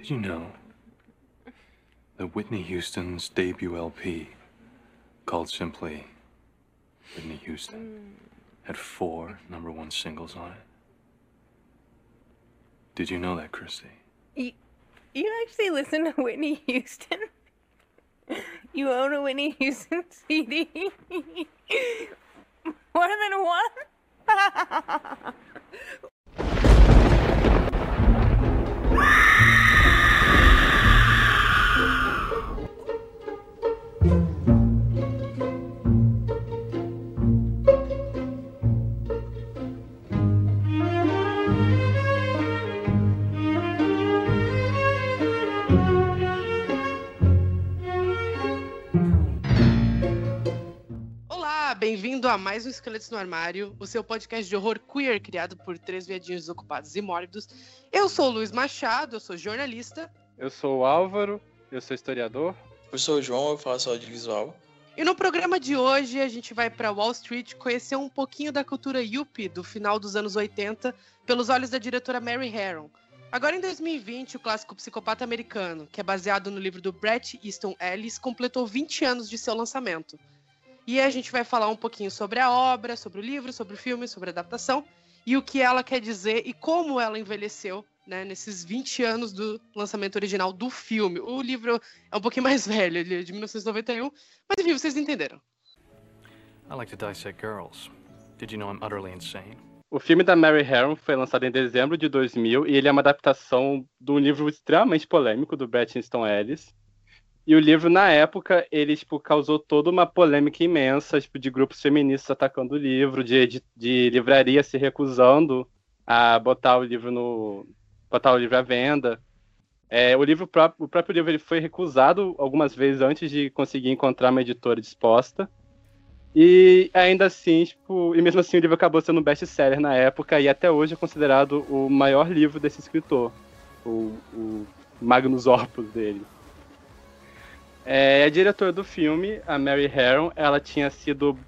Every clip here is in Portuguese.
Did you know that Whitney Houston's debut LP, called simply Whitney Houston, had four number one singles on it? Did you know that, Christy? You, you actually listen to Whitney Houston? You own a Whitney Houston CD? More than one? Bem-vindo a mais um Esqueletos no Armário, o seu podcast de horror queer criado por três viadinhos desocupados e mórbidos. Eu sou o Luiz Machado, eu sou jornalista, Eu sou o Álvaro, eu sou historiador. Eu sou o João, eu faço audiovisual. e no programa de hoje a gente vai para Wall Street conhecer um pouquinho da cultura yuppie do final dos anos 80 pelos olhos da diretora Mary Harron. Agora em 2020, o clássico Psicopata Americano, que é baseado no livro do Bret Easton Ellis, completou 20 anos de seu lançamento. E a gente vai falar um pouquinho sobre a obra, sobre o livro, sobre o filme, sobre a adaptação e o que ela quer dizer e como ela envelheceu né, nesses 20 anos do lançamento original do filme. O livro é um pouquinho mais velho, ele é de 1991, mas enfim, vocês entenderam. I like to dissect girls. Did you know I'm utterly insane? O filme da Mary Harron foi lançado em dezembro de 2000 e ele é uma adaptação de um livro extremamente polêmico do Bret Easton Ellis. E o livro, na época, ele tipo, causou toda uma polêmica imensa, tipo, de grupos feministas atacando o livro, de, de, de livraria se recusando a botar o livro no botar o livro à venda. É, o livro próprio, o próprio livro ele foi recusado algumas vezes antes de conseguir encontrar uma editora disposta. E ainda assim, tipo, e mesmo assim o livro acabou sendo um best-seller na época e até hoje é considerado o maior livro desse escritor, o, o Magnus Opus dele. É, a diretora do filme, a Mary Harron, ela tinha sido,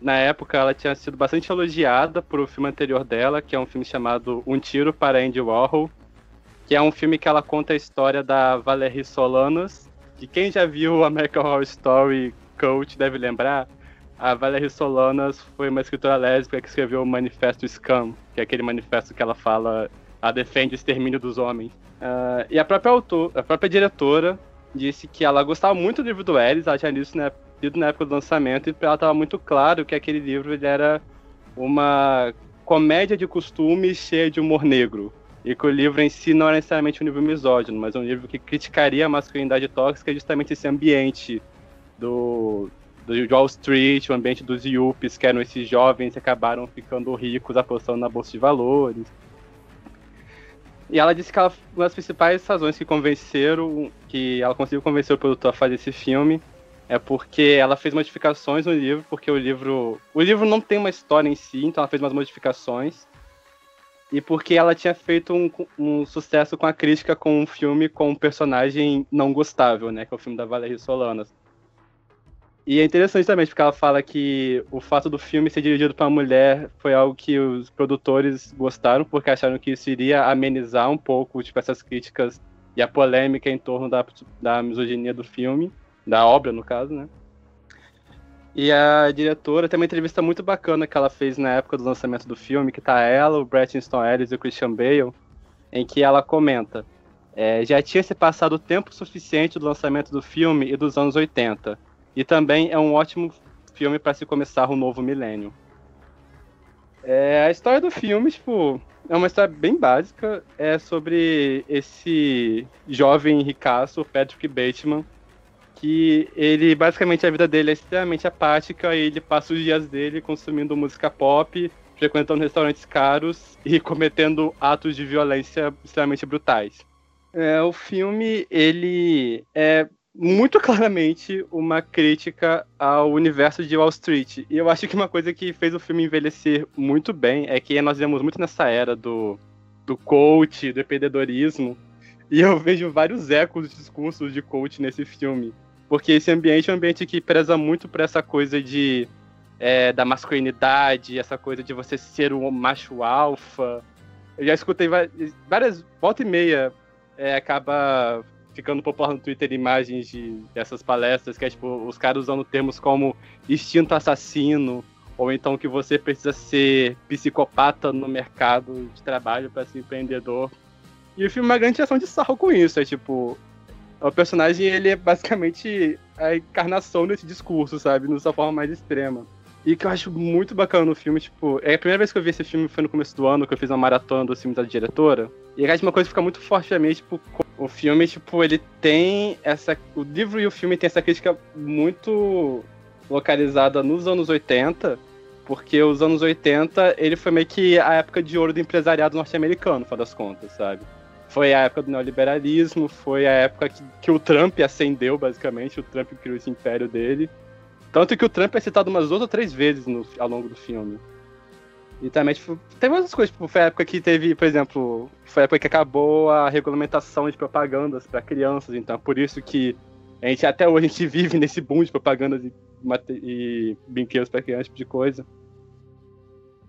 na época, ela tinha sido bastante elogiada por o filme anterior dela, que é um filme chamado Um Tiro para Andy Warhol, que é um filme que ela conta a história da Valerie Solanas, que quem já viu o American Horror Story Coach deve lembrar, a Valerie Solanas foi uma escritora lésbica que escreveu o Manifesto Scam, que é aquele manifesto que ela fala, ela defende o extermínio dos homens. Ah, e a própria autor, a própria diretora disse que ela gostava muito do livro do Ellis, ela tinha lido, né, lido na época do lançamento, e pra ela estava muito claro que aquele livro ele era uma comédia de costumes cheia de humor negro. E que o livro em si não era necessariamente um livro misógino, mas um livro que criticaria a masculinidade tóxica, justamente esse ambiente do, do Wall Street, o ambiente dos yuppies, que eram esses jovens que acabaram ficando ricos apostando na bolsa de valores. E ela disse que ela, uma das principais razões que convenceram, que ela conseguiu convencer o produtor a fazer esse filme, é porque ela fez modificações no livro, porque o livro, o livro não tem uma história em si, então ela fez umas modificações. E porque ela tinha feito um, um sucesso com a crítica com um filme com um personagem não gostável, né, que é o filme da Valerie Solanas. E é interessante também, porque ela fala que o fato do filme ser dirigido para mulher foi algo que os produtores gostaram, porque acharam que isso iria amenizar um pouco tipo, essas críticas e a polêmica em torno da, da misoginia do filme, da obra, no caso, né? E a diretora tem uma entrevista muito bacana que ela fez na época do lançamento do filme, que tá ela, o Bret Easton Ellis e o Christian Bale, em que ela comenta é, já tinha se passado tempo suficiente do lançamento do filme e dos anos 80. E também é um ótimo filme para se começar o novo milênio. É, a história do filme, tipo, é uma história bem básica. É sobre esse jovem ricaço, Patrick Bateman, que ele, basicamente, a vida dele é extremamente apática e ele passa os dias dele consumindo música pop, frequentando restaurantes caros e cometendo atos de violência extremamente brutais. É, o filme, ele é muito claramente uma crítica ao universo de Wall Street. E eu acho que uma coisa que fez o filme envelhecer muito bem é que nós vemos muito nessa era do, do coach, do empreendedorismo. E eu vejo vários ecos de discursos de coach nesse filme. Porque esse ambiente é um ambiente que preza muito por essa coisa de é, da masculinidade, essa coisa de você ser um macho alfa. Eu já escutei várias, volta e meia, é, acaba ficando popular no Twitter imagens de, dessas palestras, que é tipo, os caras usando termos como instinto assassino, ou então que você precisa ser psicopata no mercado de trabalho para ser empreendedor. E o filme é uma grande ação de sarro com isso, é tipo, o personagem ele é basicamente a encarnação desse discurso, sabe, na sua forma mais extrema. E que eu acho muito bacana no filme, tipo, é a primeira vez que eu vi esse filme foi no começo do ano, que eu fiz uma maratona dos filmes da diretora. E é uma coisa que fica muito forte pra mim, tipo, o filme, tipo, ele tem essa. O livro e o filme tem essa crítica muito localizada nos anos 80, porque os anos 80, ele foi meio que a época de ouro do empresariado norte-americano, no final das contas, sabe? Foi a época do neoliberalismo, foi a época que, que o Trump ascendeu, basicamente, o Trump criou esse império dele. Tanto que o Trump é citado umas duas ou três vezes no, ao longo do filme. E também, tipo, teve outras coisas, tipo, foi a época que teve, por exemplo, foi a época que acabou a regulamentação de propagandas para crianças, então por isso que a gente até hoje a gente vive nesse boom de propagandas e, e brinquedos para crianças, tipo de coisa.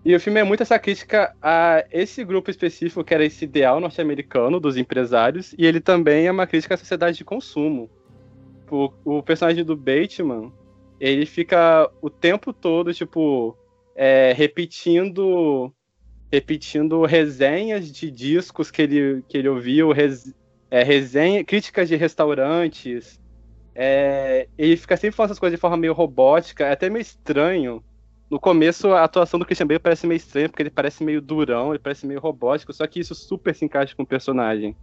E o filme é muito essa crítica a esse grupo específico, que era esse ideal norte-americano dos empresários, e ele também é uma crítica à sociedade de consumo. O, o personagem do Bateman, ele fica o tempo todo, tipo, é, repetindo repetindo resenhas de discos que ele, que ele ouviu, res, é, resenha, críticas de restaurantes. É, ele fica sempre falando essas coisas de forma meio robótica, é até meio estranho. No começo, a atuação do Christian Bale parece meio estranha, porque ele parece meio durão, ele parece meio robótico, só que isso super se encaixa com o personagem.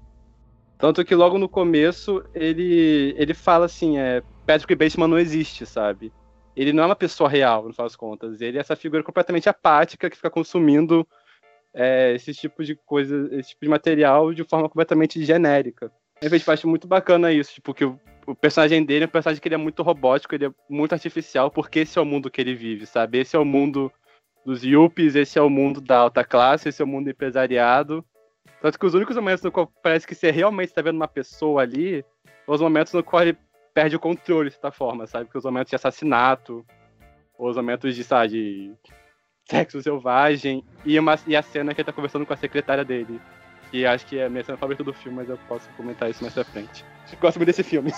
Tanto que logo no começo, ele, ele fala assim, é, Patrick Bateman não existe, sabe? Ele não é uma pessoa real, no final das contas. Ele é essa figura completamente apática que fica consumindo é, esse tipo de coisa, esse tipo de material de forma completamente genérica. Eu acho muito bacana isso, tipo, que o, o, personagem dele é um personagem que ele é muito robótico, ele é muito artificial, porque esse é o mundo que ele vive, sabe? Esse é o mundo dos yuppies, esse é o mundo da alta classe, esse é o mundo empresariado. Tanto que os únicos momentos no qual parece que você realmente está vendo uma pessoa ali, são os momentos no qual ele perde o controle, de certa forma, sabe? Que os momentos de assassinato, os momentos de, sabe, de sexo selvagem, e, uma, e a cena que ele tá conversando com a secretária dele. Que acho que é a minha cena favorita do filme, mas eu posso comentar isso mais pra frente. Gosto muito desse filme.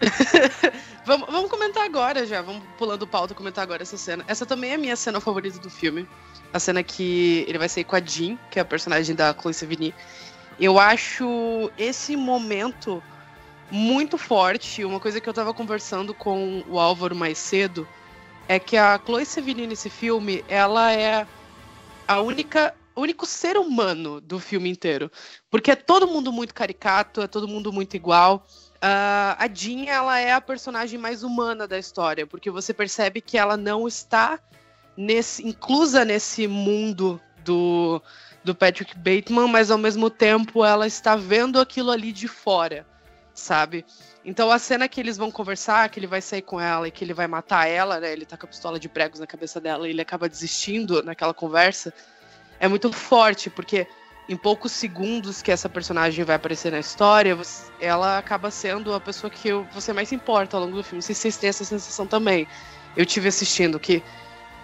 vamos, vamos comentar agora já, vamos pulando pauta comentar agora essa cena. Essa também é a minha cena favorita do filme. A cena que ele vai sair com a Jean, que é a personagem da Chloe Sevigny. Eu acho esse momento muito forte. Uma coisa que eu tava conversando com o Álvaro mais cedo é que a Chloe Sevigny nesse filme, ela é a única único ser humano do filme inteiro. Porque é todo mundo muito caricato, é todo mundo muito igual. Uh, a Jean, ela é a personagem mais humana da história, porque você percebe que ela não está nesse, inclusa nesse mundo do, do Patrick Bateman, mas ao mesmo tempo ela está vendo aquilo ali de fora sabe? Então a cena que eles vão conversar, que ele vai sair com ela e que ele vai matar ela, né? Ele tá com a pistola de pregos na cabeça dela e ele acaba desistindo naquela conversa, é muito forte, porque em poucos segundos que essa personagem vai aparecer na história, ela acaba sendo a pessoa que você mais se importa ao longo do filme. Não sei se vocês têm essa sensação também. Eu tive assistindo que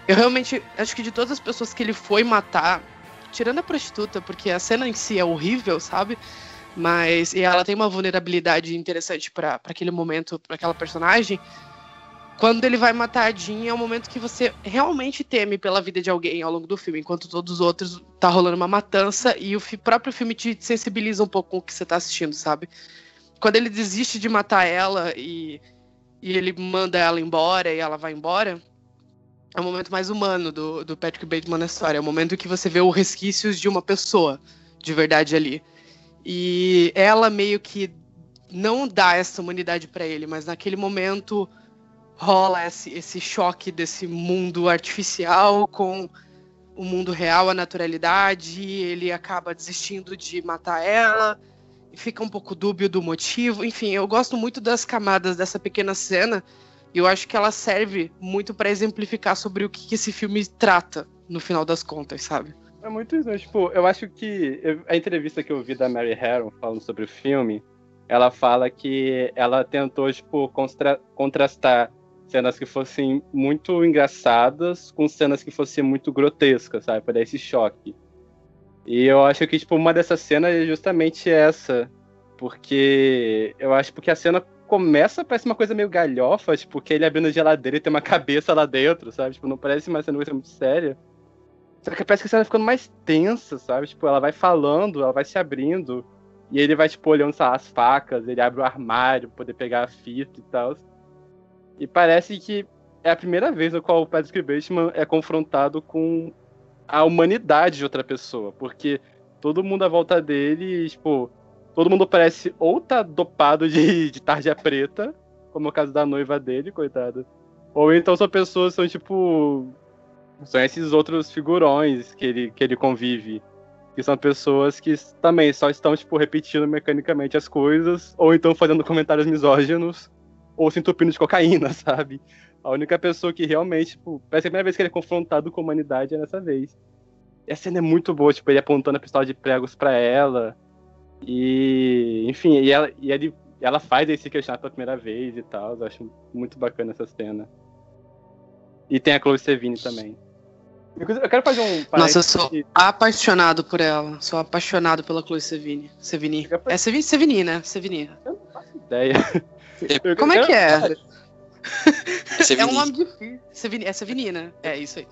eu realmente acho que de todas as pessoas que ele foi matar, tirando a prostituta, porque a cena em si é horrível, sabe? Mas e ela tem uma vulnerabilidade interessante para aquele momento, para aquela personagem. Quando ele vai matar a Jean, é o momento que você realmente teme pela vida de alguém ao longo do filme, enquanto todos os outros tá rolando uma matança e o próprio filme te sensibiliza um pouco com o que você tá assistindo, sabe? Quando ele desiste de matar ela e, e ele manda ela embora e ela vai embora, é o momento mais humano do, do Patrick Bateman na história. É o momento que você vê os resquícios de uma pessoa de verdade ali. E ela meio que não dá essa humanidade para ele, mas naquele momento rola esse, esse choque desse mundo artificial com o mundo real, a naturalidade, ele acaba desistindo de matar ela, e fica um pouco dúbio do motivo. Enfim, eu gosto muito das camadas dessa pequena cena, e eu acho que ela serve muito para exemplificar sobre o que, que esse filme trata, no final das contas, sabe? É muito isso, né? Tipo, eu acho que a entrevista que eu vi da Mary Harron falando sobre o filme, ela fala que ela tentou, tipo, contra contrastar cenas que fossem muito engraçadas com cenas que fossem muito grotescas, sabe? Pra dar esse choque. E eu acho que, tipo, uma dessas cenas é justamente essa Porque eu acho porque a cena começa, parece uma coisa meio galhofa, tipo, que ele abrindo a geladeira e tem uma cabeça lá dentro, sabe? Tipo, não parece uma cena muito séria. Só que parece que a cena vai ficando mais tensa, sabe? Tipo, ela vai falando, ela vai se abrindo. E ele vai, tipo, olhando sabe, as facas, ele abre o armário pra poder pegar a fita e tal. E parece que é a primeira vez no qual o Patrick Bateman é confrontado com a humanidade de outra pessoa. Porque todo mundo à volta dele, tipo, todo mundo parece ou tá dopado de, de tarja preta, como é o caso da noiva dele, coitada. Ou então são pessoas são, tipo. São esses outros figurões que ele, que ele convive. Que são pessoas que também só estão, tipo, repetindo mecanicamente as coisas, ou então fazendo comentários misóginos, ou se entupindo de cocaína, sabe? A única pessoa que realmente, tipo, parece a primeira vez que ele é confrontado com a humanidade é nessa vez. E a cena é muito boa, tipo, ele apontando a pistola de pregos para ela. E, enfim, e ela, e ele, ela faz esse questionar pela primeira vez e tal. Eu acho muito bacana essa cena. E tem a Chloe Sevigny também. Eu quero fazer um. Nossa, eu sou aqui. apaixonado por ela. Sou apaixonado pela Chloe Sevigny. Sevigny. É Sevigny, Sevigny, né? Sevigny. Eu não faço ideia. Como é que é? É, é um nome difícil. Sevini, é Sevinina. É isso aí.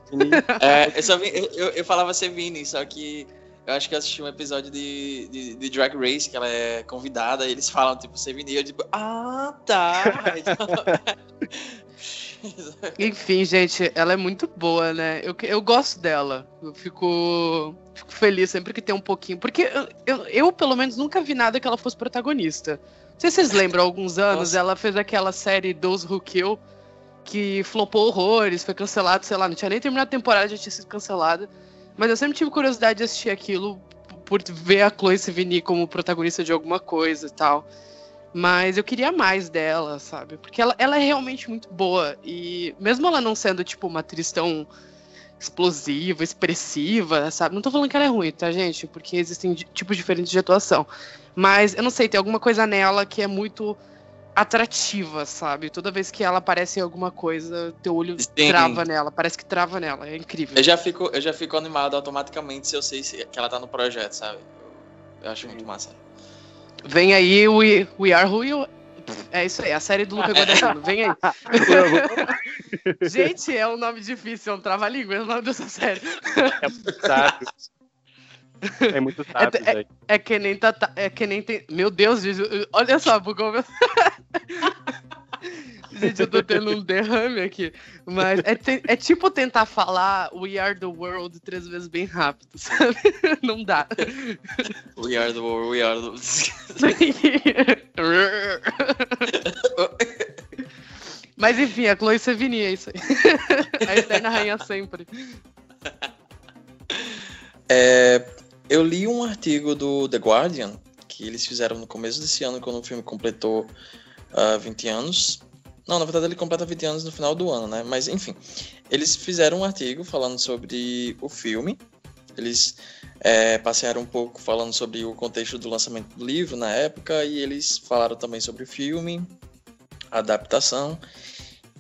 É, eu, só vi, eu, eu, eu, falava Sevini, só que eu acho que eu assisti um episódio de, de, de, Drag Race, que ela é convidada, e eles falam, tipo, Sevini, eu tipo, ah, tá. Enfim, gente, ela é muito boa, né? Eu, eu gosto dela. Eu fico, fico feliz sempre que tem um pouquinho. Porque eu, eu, eu, pelo menos, nunca vi nada que ela fosse protagonista. Não sei se vocês lembram, há alguns anos, Nossa. ela fez aquela série Those Who Kill, que flopou horrores, foi cancelado, sei lá, não tinha nem terminado a temporada, já tinha sido cancelada. Mas eu sempre tive curiosidade de assistir aquilo por ver a Chloe Sevigny como protagonista de alguma coisa e tal. Mas eu queria mais dela, sabe? Porque ela, ela é realmente muito boa. E mesmo ela não sendo, tipo, uma atriz tão explosiva, expressiva, sabe? Não tô falando que ela é ruim, tá, gente? Porque existem tipos diferentes de atuação. Mas eu não sei, tem alguma coisa nela que é muito atrativa, sabe? Toda vez que ela aparece em alguma coisa, teu olho Sim. trava nela, parece que trava nela, é incrível. Eu já fico, eu já fico animado automaticamente se eu sei que ela tá no projeto, sabe? Eu acho muito massa. Vem aí o We, We Are Who You é isso aí, a série do Luca Guadagnino. Vem aí. Gente, é um nome difícil, é um trava-língua, é o nome dessa série. É muito sábio. É muito sábio, é, é, é, que nem tá, é que nem tem. Meu Deus, olha só, bugou meu. Gente, eu tô tendo um derrame aqui. Mas é, te, é tipo tentar falar We Are the World três vezes bem rápido, sabe? Não dá. We are the world, we are the. Mas enfim, a Chloe Sevigny é isso aí. A eterna rainha sempre. É, eu li um artigo do The Guardian que eles fizeram no começo desse ano, quando o filme completou uh, 20 anos. Não, na verdade ele completa 20 anos no final do ano, né? Mas enfim, eles fizeram um artigo falando sobre o filme. Eles é, passearam um pouco falando sobre o contexto do lançamento do livro na época e eles falaram também sobre o filme, a adaptação.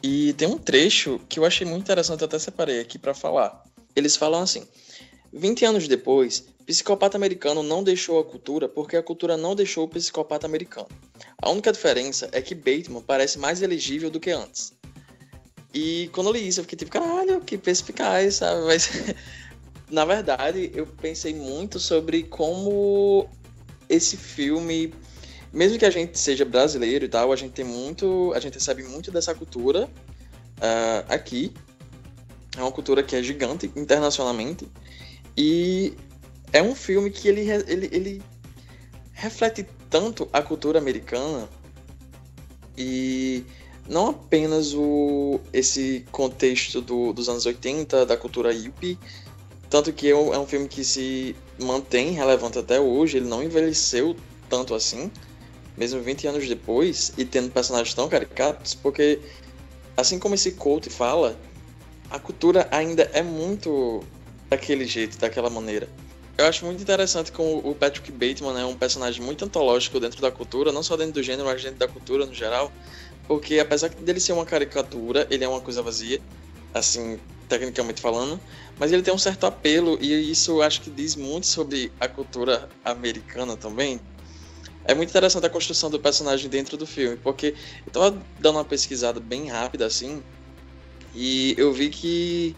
E tem um trecho que eu achei muito interessante, até separei aqui para falar. Eles falam assim: 20 anos depois, Psicopata Americano não deixou a cultura porque a cultura não deixou o psicopata americano. A única diferença é que Bateman parece mais elegível do que antes. E quando eu li isso, eu fiquei tipo, caralho, que perspicaz, sabe? Mas, na verdade, eu pensei muito sobre como esse filme, mesmo que a gente seja brasileiro e tal, a gente tem muito, a gente recebe muito dessa cultura uh, aqui. É uma cultura que é gigante internacionalmente. E é um filme que ele, ele, ele reflete tanto a cultura americana e não apenas o, esse contexto do, dos anos 80, da cultura hippie, tanto que é um, é um filme que se mantém relevante até hoje, ele não envelheceu tanto assim, mesmo 20 anos depois, e tendo personagens tão caricatos, porque, assim como esse Colt fala, a cultura ainda é muito daquele jeito, daquela maneira. Eu acho muito interessante como o Patrick Bateman é um personagem muito antológico dentro da cultura, não só dentro do gênero, mas dentro da cultura no geral. Porque apesar dele ser uma caricatura, ele é uma coisa vazia, assim, tecnicamente falando, mas ele tem um certo apelo e isso acho que diz muito sobre a cultura americana também. é muito interessante a construção do personagem dentro do filme, porque eu tava dando uma pesquisada bem rápida assim, e eu vi que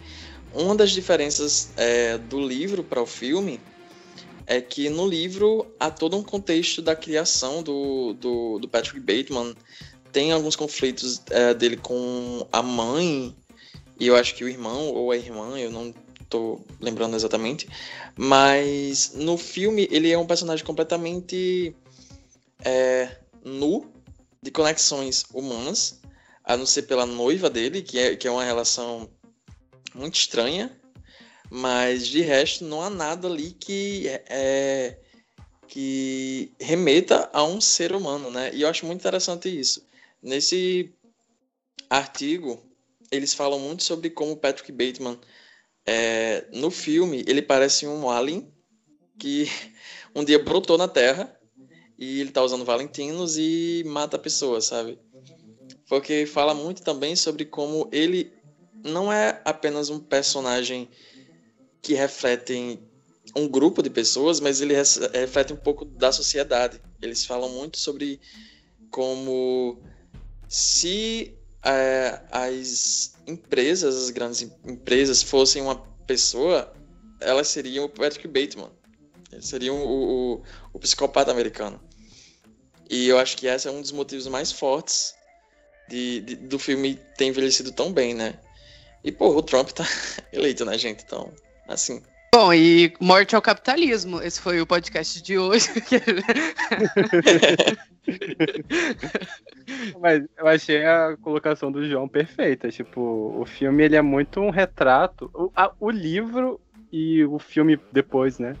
uma das diferenças é, do livro para o filme é que no livro há todo um contexto da criação do, do, do Patrick Bateman. Tem alguns conflitos é, dele com a mãe, e eu acho que o irmão ou a irmã, eu não tô lembrando exatamente. Mas no filme ele é um personagem completamente é, nu de conexões humanas, a não ser pela noiva dele, que é, que é uma relação muito estranha, mas de resto não há nada ali que é, que remeta a um ser humano, né? E eu acho muito interessante isso. Nesse artigo, eles falam muito sobre como Patrick Bateman é, no filme ele parece um alien que um dia brotou na Terra e ele tá usando Valentinos e mata pessoas, sabe? Porque fala muito também sobre como ele não é apenas um personagem que reflete um grupo de pessoas, mas ele reflete um pouco da sociedade. Eles falam muito sobre como se é, as empresas, as grandes empresas, fossem uma pessoa, elas seriam o Patrick Bateman. Eles seriam o, o, o psicopata americano. E eu acho que esse é um dos motivos mais fortes de, de, do filme ter envelhecido tão bem, né? E, pô, o Trump tá eleito, né, gente? Então, assim. Bom, e morte ao capitalismo. Esse foi o podcast de hoje. Mas eu achei a colocação do João perfeita. Tipo, o filme ele é muito um retrato. O, a, o livro e o filme depois, né?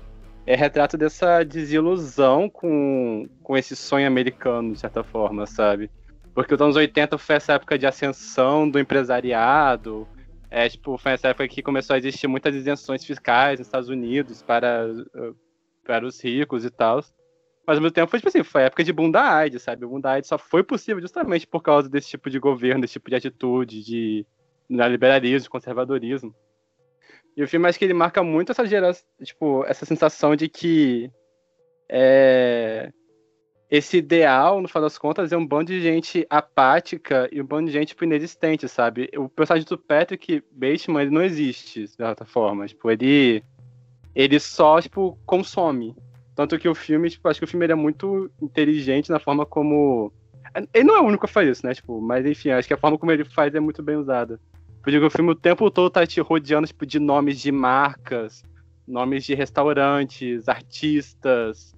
É retrato dessa desilusão com, com esse sonho americano, de certa forma, sabe? Porque os anos 80 foi essa época de ascensão do empresariado. É, tipo, foi essa época que começou a existir muitas isenções fiscais nos Estados Unidos para, para os ricos e tal. Mas ao mesmo tempo foi tipo assim, foi época de boom da AIDS, sabe? O boom da AIDS só foi possível justamente por causa desse tipo de governo, desse tipo de atitude, de neoliberalismo, conservadorismo. E o filme acho que ele marca muito essa geração, tipo, essa sensação de que é, esse ideal, no final das contas, é um bando de gente apática e um bando de gente tipo, inexistente, sabe? O personagem do Patrick Bateman, ele não existe, de certa forma. Tipo, ele, ele só, tipo, consome. Tanto que o filme, tipo, acho que o filme é muito inteligente na forma como. Ele não é o único a fazer isso, né? Tipo, mas enfim, acho que a forma como ele faz é muito bem usada. Digo, o filme o tempo todo tá te rodeando tipo, de nomes de marcas, nomes de restaurantes, artistas.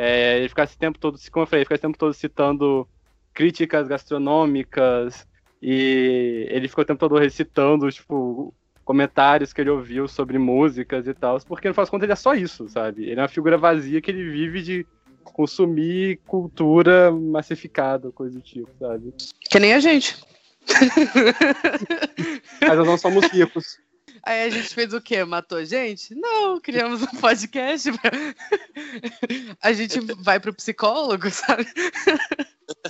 É, ele fica esse tempo todo, como eu falei, ele fica esse tempo todo citando críticas gastronômicas e ele ficou o tempo todo recitando, tipo, comentários que ele ouviu sobre músicas e tal, porque no faz conta ele é só isso, sabe? Ele é uma figura vazia que ele vive de consumir cultura massificada, coisa do tipo, sabe? Que nem a gente. Mas nós não somos ricos. Aí a gente fez o quê? Matou gente? Não, criamos um podcast. Pra... A gente vai pro psicólogo, sabe?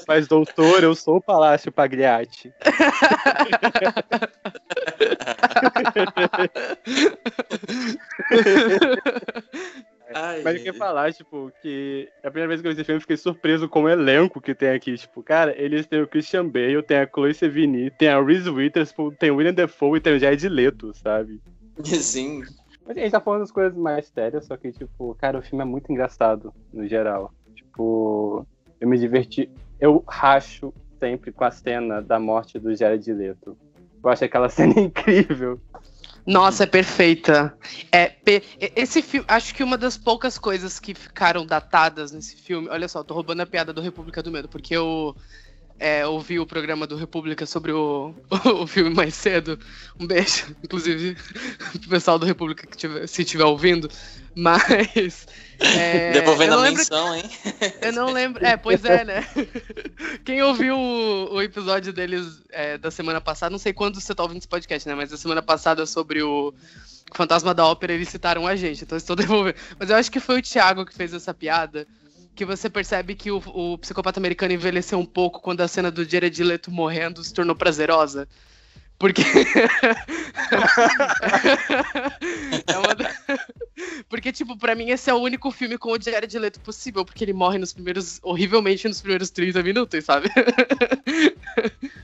Mas, doutor, eu sou o Palácio Pagliatti. Ai, Mas eu queria falar, tipo, que a primeira vez que eu vi esse filme eu fiquei surpreso com o elenco que tem aqui. Tipo, cara, eles têm o Christian Bale, tem a Chloe Sevigny, tem a Reese Witherspoon, tem o William Defoe e tem o Jared Leto, sabe? Sim. Mas a gente tá falando das coisas mais sérias, só que, tipo, cara, o filme é muito engraçado, no geral. Tipo, eu me diverti. Eu racho sempre com a cena da morte do Jared Leto. Eu acho aquela cena incrível. Nossa, é perfeita. É, esse filme, acho que uma das poucas coisas que ficaram datadas nesse filme. Olha só, tô roubando a piada do República do Medo, porque eu é, ouvi o programa do República sobre o, o filme mais cedo. Um beijo, inclusive, pro pessoal do República que tiver, se estiver ouvindo. Mas. É, Devolvendo a menção, hein? eu não lembro. É, pois é, né? Quem ouviu o, o episódio deles é, da semana passada, não sei quando você tá ouvindo esse podcast, né? Mas da semana passada sobre o Fantasma da Ópera, eles citaram a gente, então eu estou devolvendo. Mas eu acho que foi o Thiago que fez essa piada. Que você percebe que o, o psicopata americano envelheceu um pouco quando a cena do Jared Leto morrendo se tornou prazerosa. Porque. é uma. Porque, tipo, pra mim esse é o único filme com o Jared Leto possível, porque ele morre nos primeiros, horrivelmente nos primeiros 30 minutos, sabe?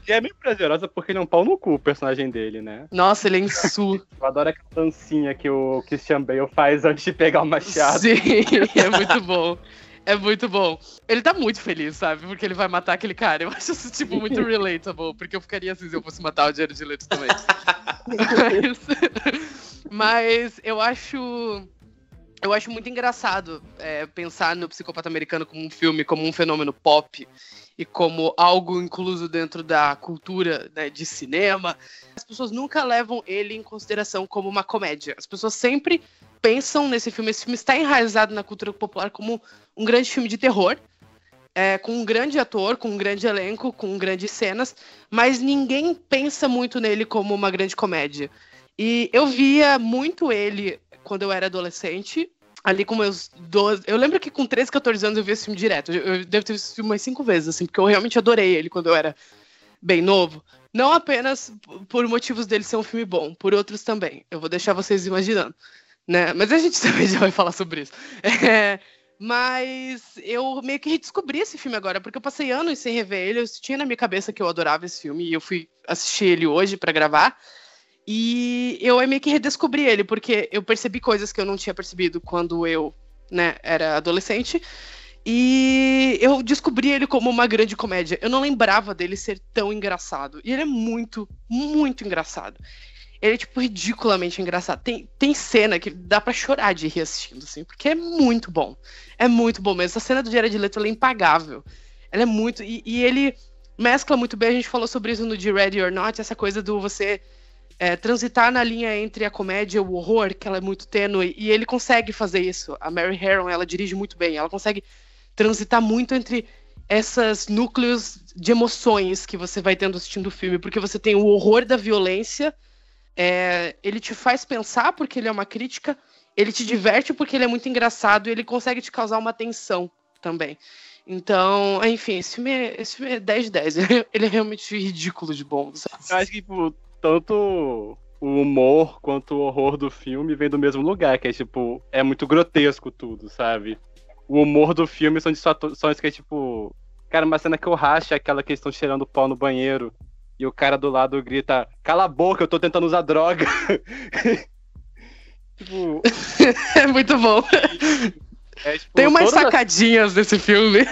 E é meio prazerosa porque ele é um pau no cu, o personagem dele, né? Nossa, ele é insu. Eu adoro aquela dancinha que o Christian Bale faz antes de pegar o machado. Sim, é muito bom. É muito bom. Ele tá muito feliz, sabe? Porque ele vai matar aquele cara. Eu acho isso, tipo, muito relatable. Porque eu ficaria assim se eu fosse matar o Jared Leto também. mas, mas eu acho eu acho muito engraçado é, pensar no Psicopata Americano como um filme, como um fenômeno pop e como algo incluso dentro da cultura né, de cinema. As pessoas nunca levam ele em consideração como uma comédia. As pessoas sempre pensam nesse filme. Esse filme está enraizado na cultura popular como um grande filme de terror. É, com um grande ator, com um grande elenco, com grandes cenas, mas ninguém pensa muito nele como uma grande comédia. E eu via muito ele quando eu era adolescente, ali com meus 12. Eu lembro que com 13, 14 anos eu vi esse filme direto. Eu, devo ter visto esse filme umas cinco vezes, assim, porque eu realmente adorei ele quando eu era bem novo. Não apenas por motivos dele ser um filme bom, por outros também. Eu vou deixar vocês imaginando. Né? Mas a gente também já vai falar sobre isso. É, mas eu meio que redescobri esse filme agora, porque eu passei anos sem rever ele. Eu tinha na minha cabeça que eu adorava esse filme e eu fui assistir ele hoje para gravar. E eu meio que redescobri ele, porque eu percebi coisas que eu não tinha percebido quando eu né, era adolescente. E eu descobri ele como uma grande comédia. Eu não lembrava dele ser tão engraçado. E ele é muito, muito engraçado. Ele é, tipo, ridiculamente engraçado. Tem, tem cena que dá para chorar de rir assistindo, assim, porque é muito bom. É muito bom mesmo. Essa cena do Jared Leto é impagável. Ela é muito. E, e, ele mescla muito bem. A gente falou sobre isso no The Ready or Not, essa coisa do você é, transitar na linha entre a comédia e o horror, que ela é muito tênue, e ele consegue fazer isso. A Mary Harron, ela dirige muito bem. Ela consegue transitar muito entre esses núcleos de emoções que você vai tendo assistindo o filme, porque você tem o horror da violência é, ele te faz pensar porque ele é uma crítica, ele te diverte porque ele é muito engraçado e ele consegue te causar uma tensão também. Então, enfim, esse filme é, esse filme é 10 de 10. Ele é realmente ridículo de bom. Sabe? Eu acho que, tipo, tanto o humor quanto o horror do filme vem do mesmo lugar, que é, tipo, é muito grotesco tudo, sabe? O humor do filme são de situações que é, tipo... Cara, uma cena que eu racho é aquela que eles estão cheirando pau no banheiro e o cara do lado grita: Cala a boca, eu tô tentando usar droga. tipo... é muito bom. É, tipo, tem umas sacadinhas as... desse filme.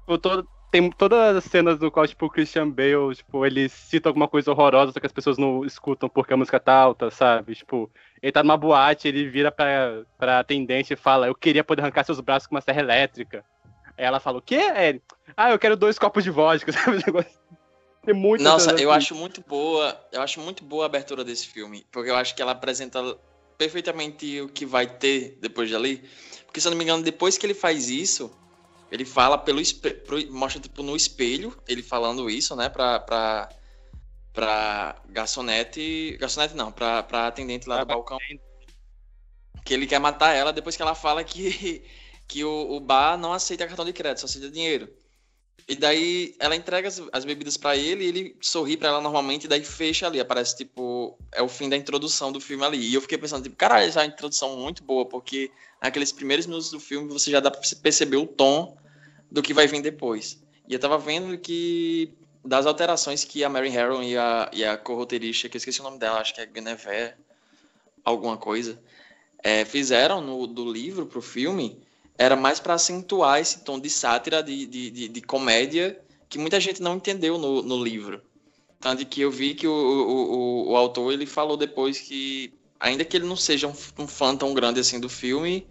tipo, todo... Tem todas as cenas no qual, tipo, o Christian Bale, tipo, ele cita alguma coisa horrorosa, só que as pessoas não escutam porque a música tá alta, sabe? Tipo, ele tá numa boate, ele vira pra, pra atendente e fala, eu queria poder arrancar seus braços com uma serra elétrica. Aí ela fala, o quê? É, ah, eu quero dois copos de vodka, sabe? Tem muito Nossa, eu acho muito boa. Eu acho muito boa a abertura desse filme. Porque eu acho que ela apresenta perfeitamente o que vai ter depois dali. Porque, se eu não me engano, depois que ele faz isso, ele fala pelo espelho. Mostra, tipo, no espelho, ele falando isso, né? Pra. pra pra garçonete. Garçonete não, pra, pra atendente lá do balcão. Que ele quer matar ela depois que ela fala que, que o, o bar não aceita cartão de crédito, só aceita dinheiro. E daí ela entrega as, as bebidas para ele ele sorri para ela normalmente e daí fecha ali. Aparece, tipo, é o fim da introdução do filme ali. E eu fiquei pensando, tipo, caralho, essa é uma introdução muito boa, porque naqueles primeiros minutos do filme você já dá pra perceber o tom do que vai vir depois. E eu tava vendo que das alterações que a Mary Harron e a, e a co-roteirista, que eu esqueci o nome dela, acho que é Guinevere, alguma coisa, é, fizeram no, do livro pro filme era mais para acentuar esse tom de sátira, de, de, de, de, comédia, que muita gente não entendeu no, no livro. Tanto que eu vi que o, o, o, autor ele falou depois que, ainda que ele não seja um, um fã tão grande assim do filme,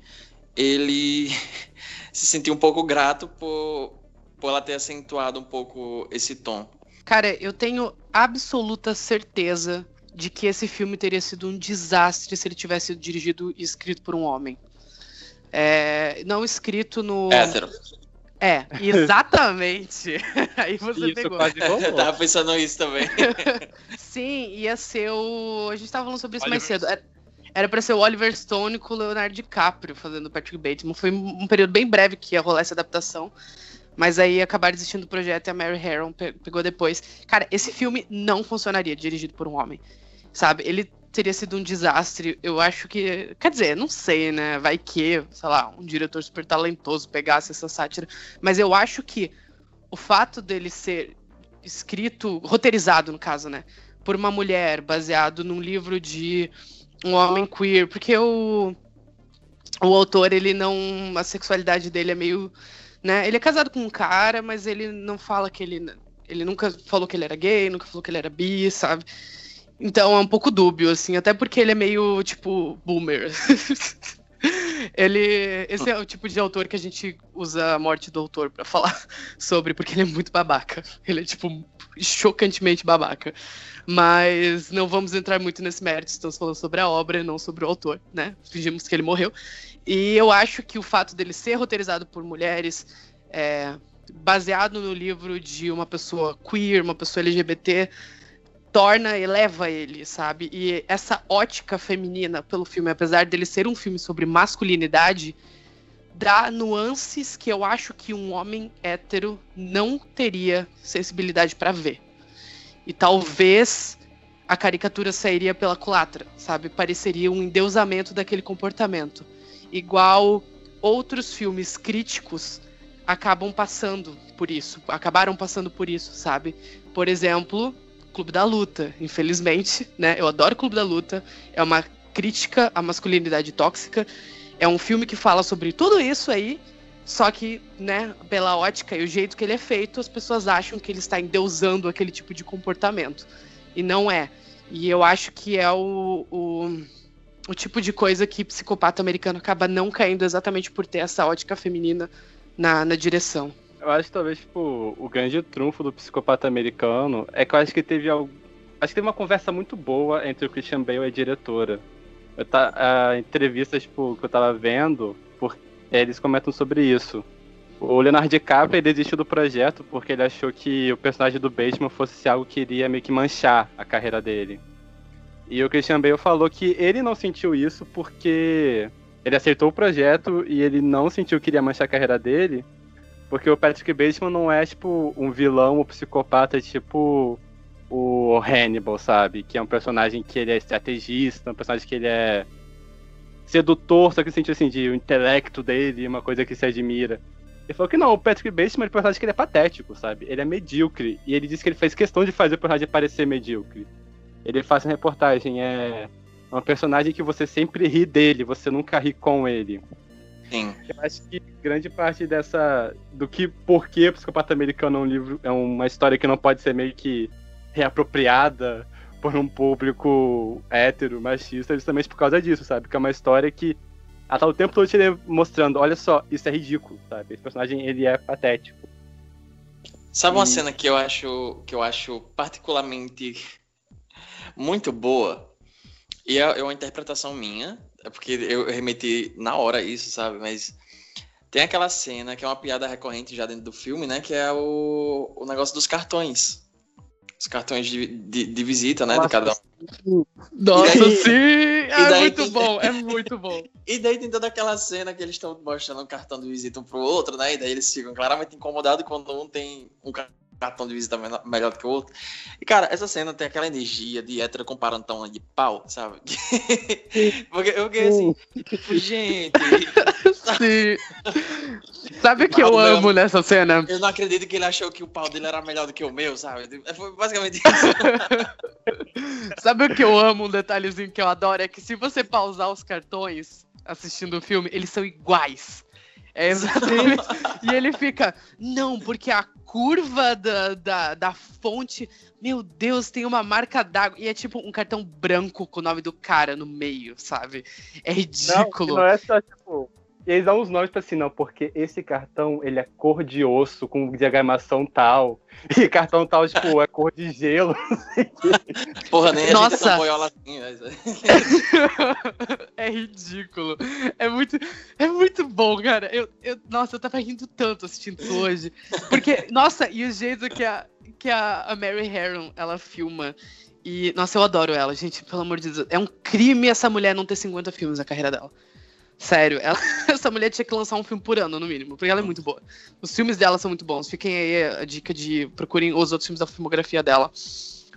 ele se sentiu um pouco grato por, por ela ter acentuado um pouco esse tom. Cara, eu tenho absoluta certeza de que esse filme teria sido um desastre se ele tivesse sido dirigido e escrito por um homem. É, não escrito no. Hétero. É, exatamente. Aí você isso pegou. Quase Eu tava pensando nisso também. Sim, ia ser o. A gente tava falando sobre isso Oliver... mais cedo. Era, era pra ser o Oliver Stone com o Leonardo DiCaprio fazendo Patrick Bateman. Foi um período bem breve que ia rolar essa adaptação. Mas aí acabaram desistindo do projeto e a Mary Harron pegou depois. Cara, esse filme não funcionaria dirigido por um homem. Sabe? Ele teria sido um desastre. Eu acho que. Quer dizer, não sei, né? Vai que, sei lá, um diretor super talentoso pegasse essa sátira. Mas eu acho que o fato dele ser escrito, roteirizado, no caso, né? Por uma mulher, baseado num livro de um homem queer, porque o, o autor, ele não. A sexualidade dele é meio. Né? Ele é casado com um cara, mas ele não fala que ele. Ele nunca falou que ele era gay, nunca falou que ele era bi, sabe? Então é um pouco dúbio, assim, até porque ele é meio, tipo, boomer. ele. Esse é o tipo de autor que a gente usa a morte do autor para falar sobre, porque ele é muito babaca. Ele é, tipo, chocantemente babaca. Mas não vamos entrar muito nesse mérito, estamos falando sobre a obra, não sobre o autor, né? Fingimos que ele morreu. E eu acho que o fato dele ser roteirizado por mulheres, é, baseado no livro de uma pessoa queer, uma pessoa LGBT, torna, eleva ele, sabe? E essa ótica feminina pelo filme, apesar dele ser um filme sobre masculinidade, dá nuances que eu acho que um homem hétero não teria sensibilidade para ver. E talvez a caricatura sairia pela culatra, sabe? Pareceria um endeusamento daquele comportamento. Igual outros filmes críticos acabam passando por isso, acabaram passando por isso, sabe? Por exemplo, Clube da Luta, infelizmente, né? Eu adoro Clube da Luta, é uma crítica à masculinidade tóxica, é um filme que fala sobre tudo isso aí, só que, né, pela ótica e o jeito que ele é feito, as pessoas acham que ele está endeusando aquele tipo de comportamento. E não é. E eu acho que é o, o, o tipo de coisa que psicopata americano acaba não caindo exatamente por ter essa ótica feminina na, na direção. Eu acho que talvez, tipo, o grande trunfo do psicopata americano é que eu acho que teve algo. Acho que teve uma conversa muito boa entre o Christian Bale e a diretora. Eu tá, a entrevista, tipo, que eu tava vendo, porque é, eles comentam sobre isso. O Leonardo DiCaprio desistiu do projeto porque ele achou que o personagem do Bateman fosse algo que iria meio que manchar a carreira dele. E o Christian Bale falou que ele não sentiu isso porque ele aceitou o projeto e ele não sentiu que iria manchar a carreira dele, porque o Patrick Bateman não é tipo um vilão, um psicopata tipo o Hannibal, sabe? Que é um personagem que ele é estrategista, um personagem que ele é sedutor, só que sentido assim, de o intelecto dele, uma coisa que se admira. Ele falou que não, o Patrick Bateman é um personagem que ele é patético, sabe? Ele é medíocre. E ele disse que ele fez questão de fazer o personagem parecer medíocre. Ele faz uma reportagem, é um personagem que você sempre ri dele, você nunca ri com ele. Sim. Eu acho que grande parte dessa. do que por que o Psicopata Americano é um livro. é uma história que não pode ser meio que reapropriada por um público hétero, machista, justamente por causa disso, sabe? Que é uma história que ela tá o tempo todo te mostrando, olha só, isso é ridículo, sabe? Esse personagem, ele é patético. Sabe uma E- cena que eu acho que eu acho particularmente muito boa? E é, é uma interpretação minha, é porque eu remeti na hora isso, sabe? Mas tem aquela cena que é uma piada recorrente já dentro do filme, né? Que é o, o negócio dos cartões. Os cartões de, de, de visita, né? De Nossa, cada um. Nossa, daí- sim! É muito tem- bom, é muito bom. E daí tem toda aquela cena que eles estão mostrando um cartão de visita um pro outro, né? E daí eles ficam claramente incomodados quando um tem um ca- cartão de visita menor- melhor do que o outro. E, cara, essa cena tem aquela energia de hétero comparando tão de pau, sabe? porque eu fiquei assim, tipo, gente. Sabe o que eu amo nessa cena? eu não acredito que ele achou que o pau dele era melhor do que o meu, sabe? Foi basicamente isso. Sabe o que eu amo? Um detalhezinho que eu adoro é que se você pausar os cartões assistindo o filme, eles são iguais. É exatamente. e ele fica, não, porque a curva da, da, da fonte, meu Deus, tem uma marca d'água. E é tipo um cartão branco com o nome do cara no meio, sabe? É Não, ridículo. não é só, tipo. E eles dão uns nomes pra assim, não, porque esse cartão, ele é cor de osso, com diagramação tal. E cartão tal, tipo, é cor de gelo. Porra, nem a Nossa. gente tão boiola assim, mas... é ridículo. É muito, é muito bom, cara. Eu, eu, nossa, eu tava rindo tanto assistindo isso hoje. Porque, nossa, e o jeito que a, que a, a Mary Harron, ela filma. E, nossa, eu adoro ela, gente, pelo amor de Deus. É um crime essa mulher não ter 50 filmes na carreira dela. Sério, ela- essa mulher tinha que lançar um filme por ano, no mínimo, porque ela é muito boa. Os filmes dela são muito bons. Fiquem aí a dica de procurem os outros filmes da filmografia dela.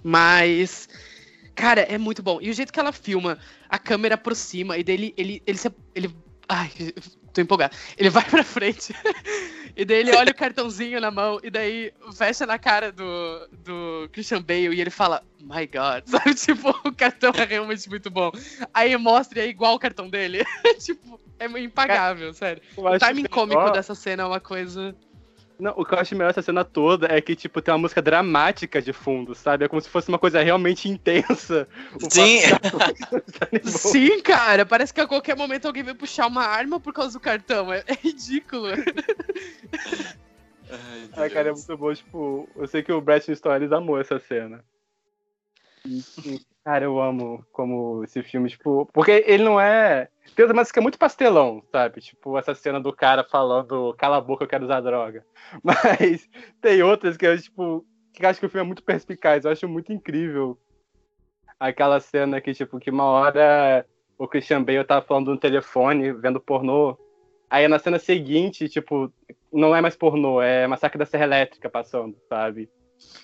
Mas Cara, é muito bom. E o jeito que ela filma, a câmera aproxima, e daí ele, ele, ele, ele Ai, tô empolgado. Ele vai pra frente. e daí ele olha o cartãozinho na mão. E daí fecha na cara do, do Christian Bale. E ele fala, My God. Sabe? Tipo, o cartão é realmente muito bom. Aí mostra e é igual o cartão dele. tipo, é impagável, sério. O timing cômico dessa cena é uma coisa. Não, o que eu acho melhor essa cena toda é que, tipo, tem uma música dramática de fundo, sabe? É como se fosse uma coisa realmente intensa. Sim! Sim, cara, parece que a qualquer momento alguém vai puxar uma arma por causa do cartão. É, é ridículo. Ai, Ai, cara, é muito bom. Tipo, eu sei que o Brett Stories amou essa cena. E, cara, eu amo como esse filme, tipo. Porque ele não é. Tem mas que é muito pastelão, sabe? Tipo, essa cena do cara falando, cala a boca, eu quero usar droga. Mas tem outras que eu, tipo, que eu acho que o filme é muito perspicaz, eu acho muito incrível. Aquela cena que, tipo, que uma hora o Christian Bale tava falando no telefone, vendo pornô. Aí na cena seguinte, tipo, não é mais pornô, é Massacre da Serra Elétrica passando, sabe?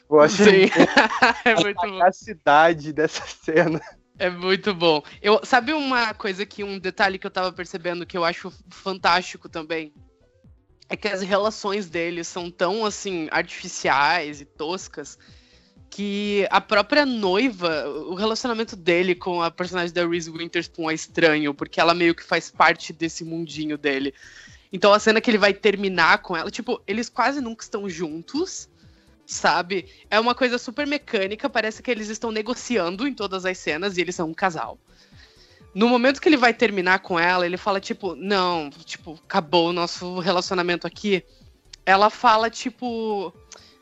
Eu achei é muito a cidade dessa cena. É muito bom. Eu, sabe uma coisa que, um detalhe que eu tava percebendo que eu acho fantástico também? É que as relações deles são tão, assim, artificiais e toscas que a própria noiva, o relacionamento dele com a personagem da Reese Witherspoon é estranho, porque ela meio que faz parte desse mundinho dele. Então a cena que ele vai terminar com ela, tipo, eles quase nunca estão juntos, sabe? É uma coisa super mecânica, parece que eles estão negociando em todas as cenas e eles são um casal. No momento que ele vai terminar com ela, ele fala tipo, não, tipo, acabou o nosso relacionamento aqui. Ela fala tipo,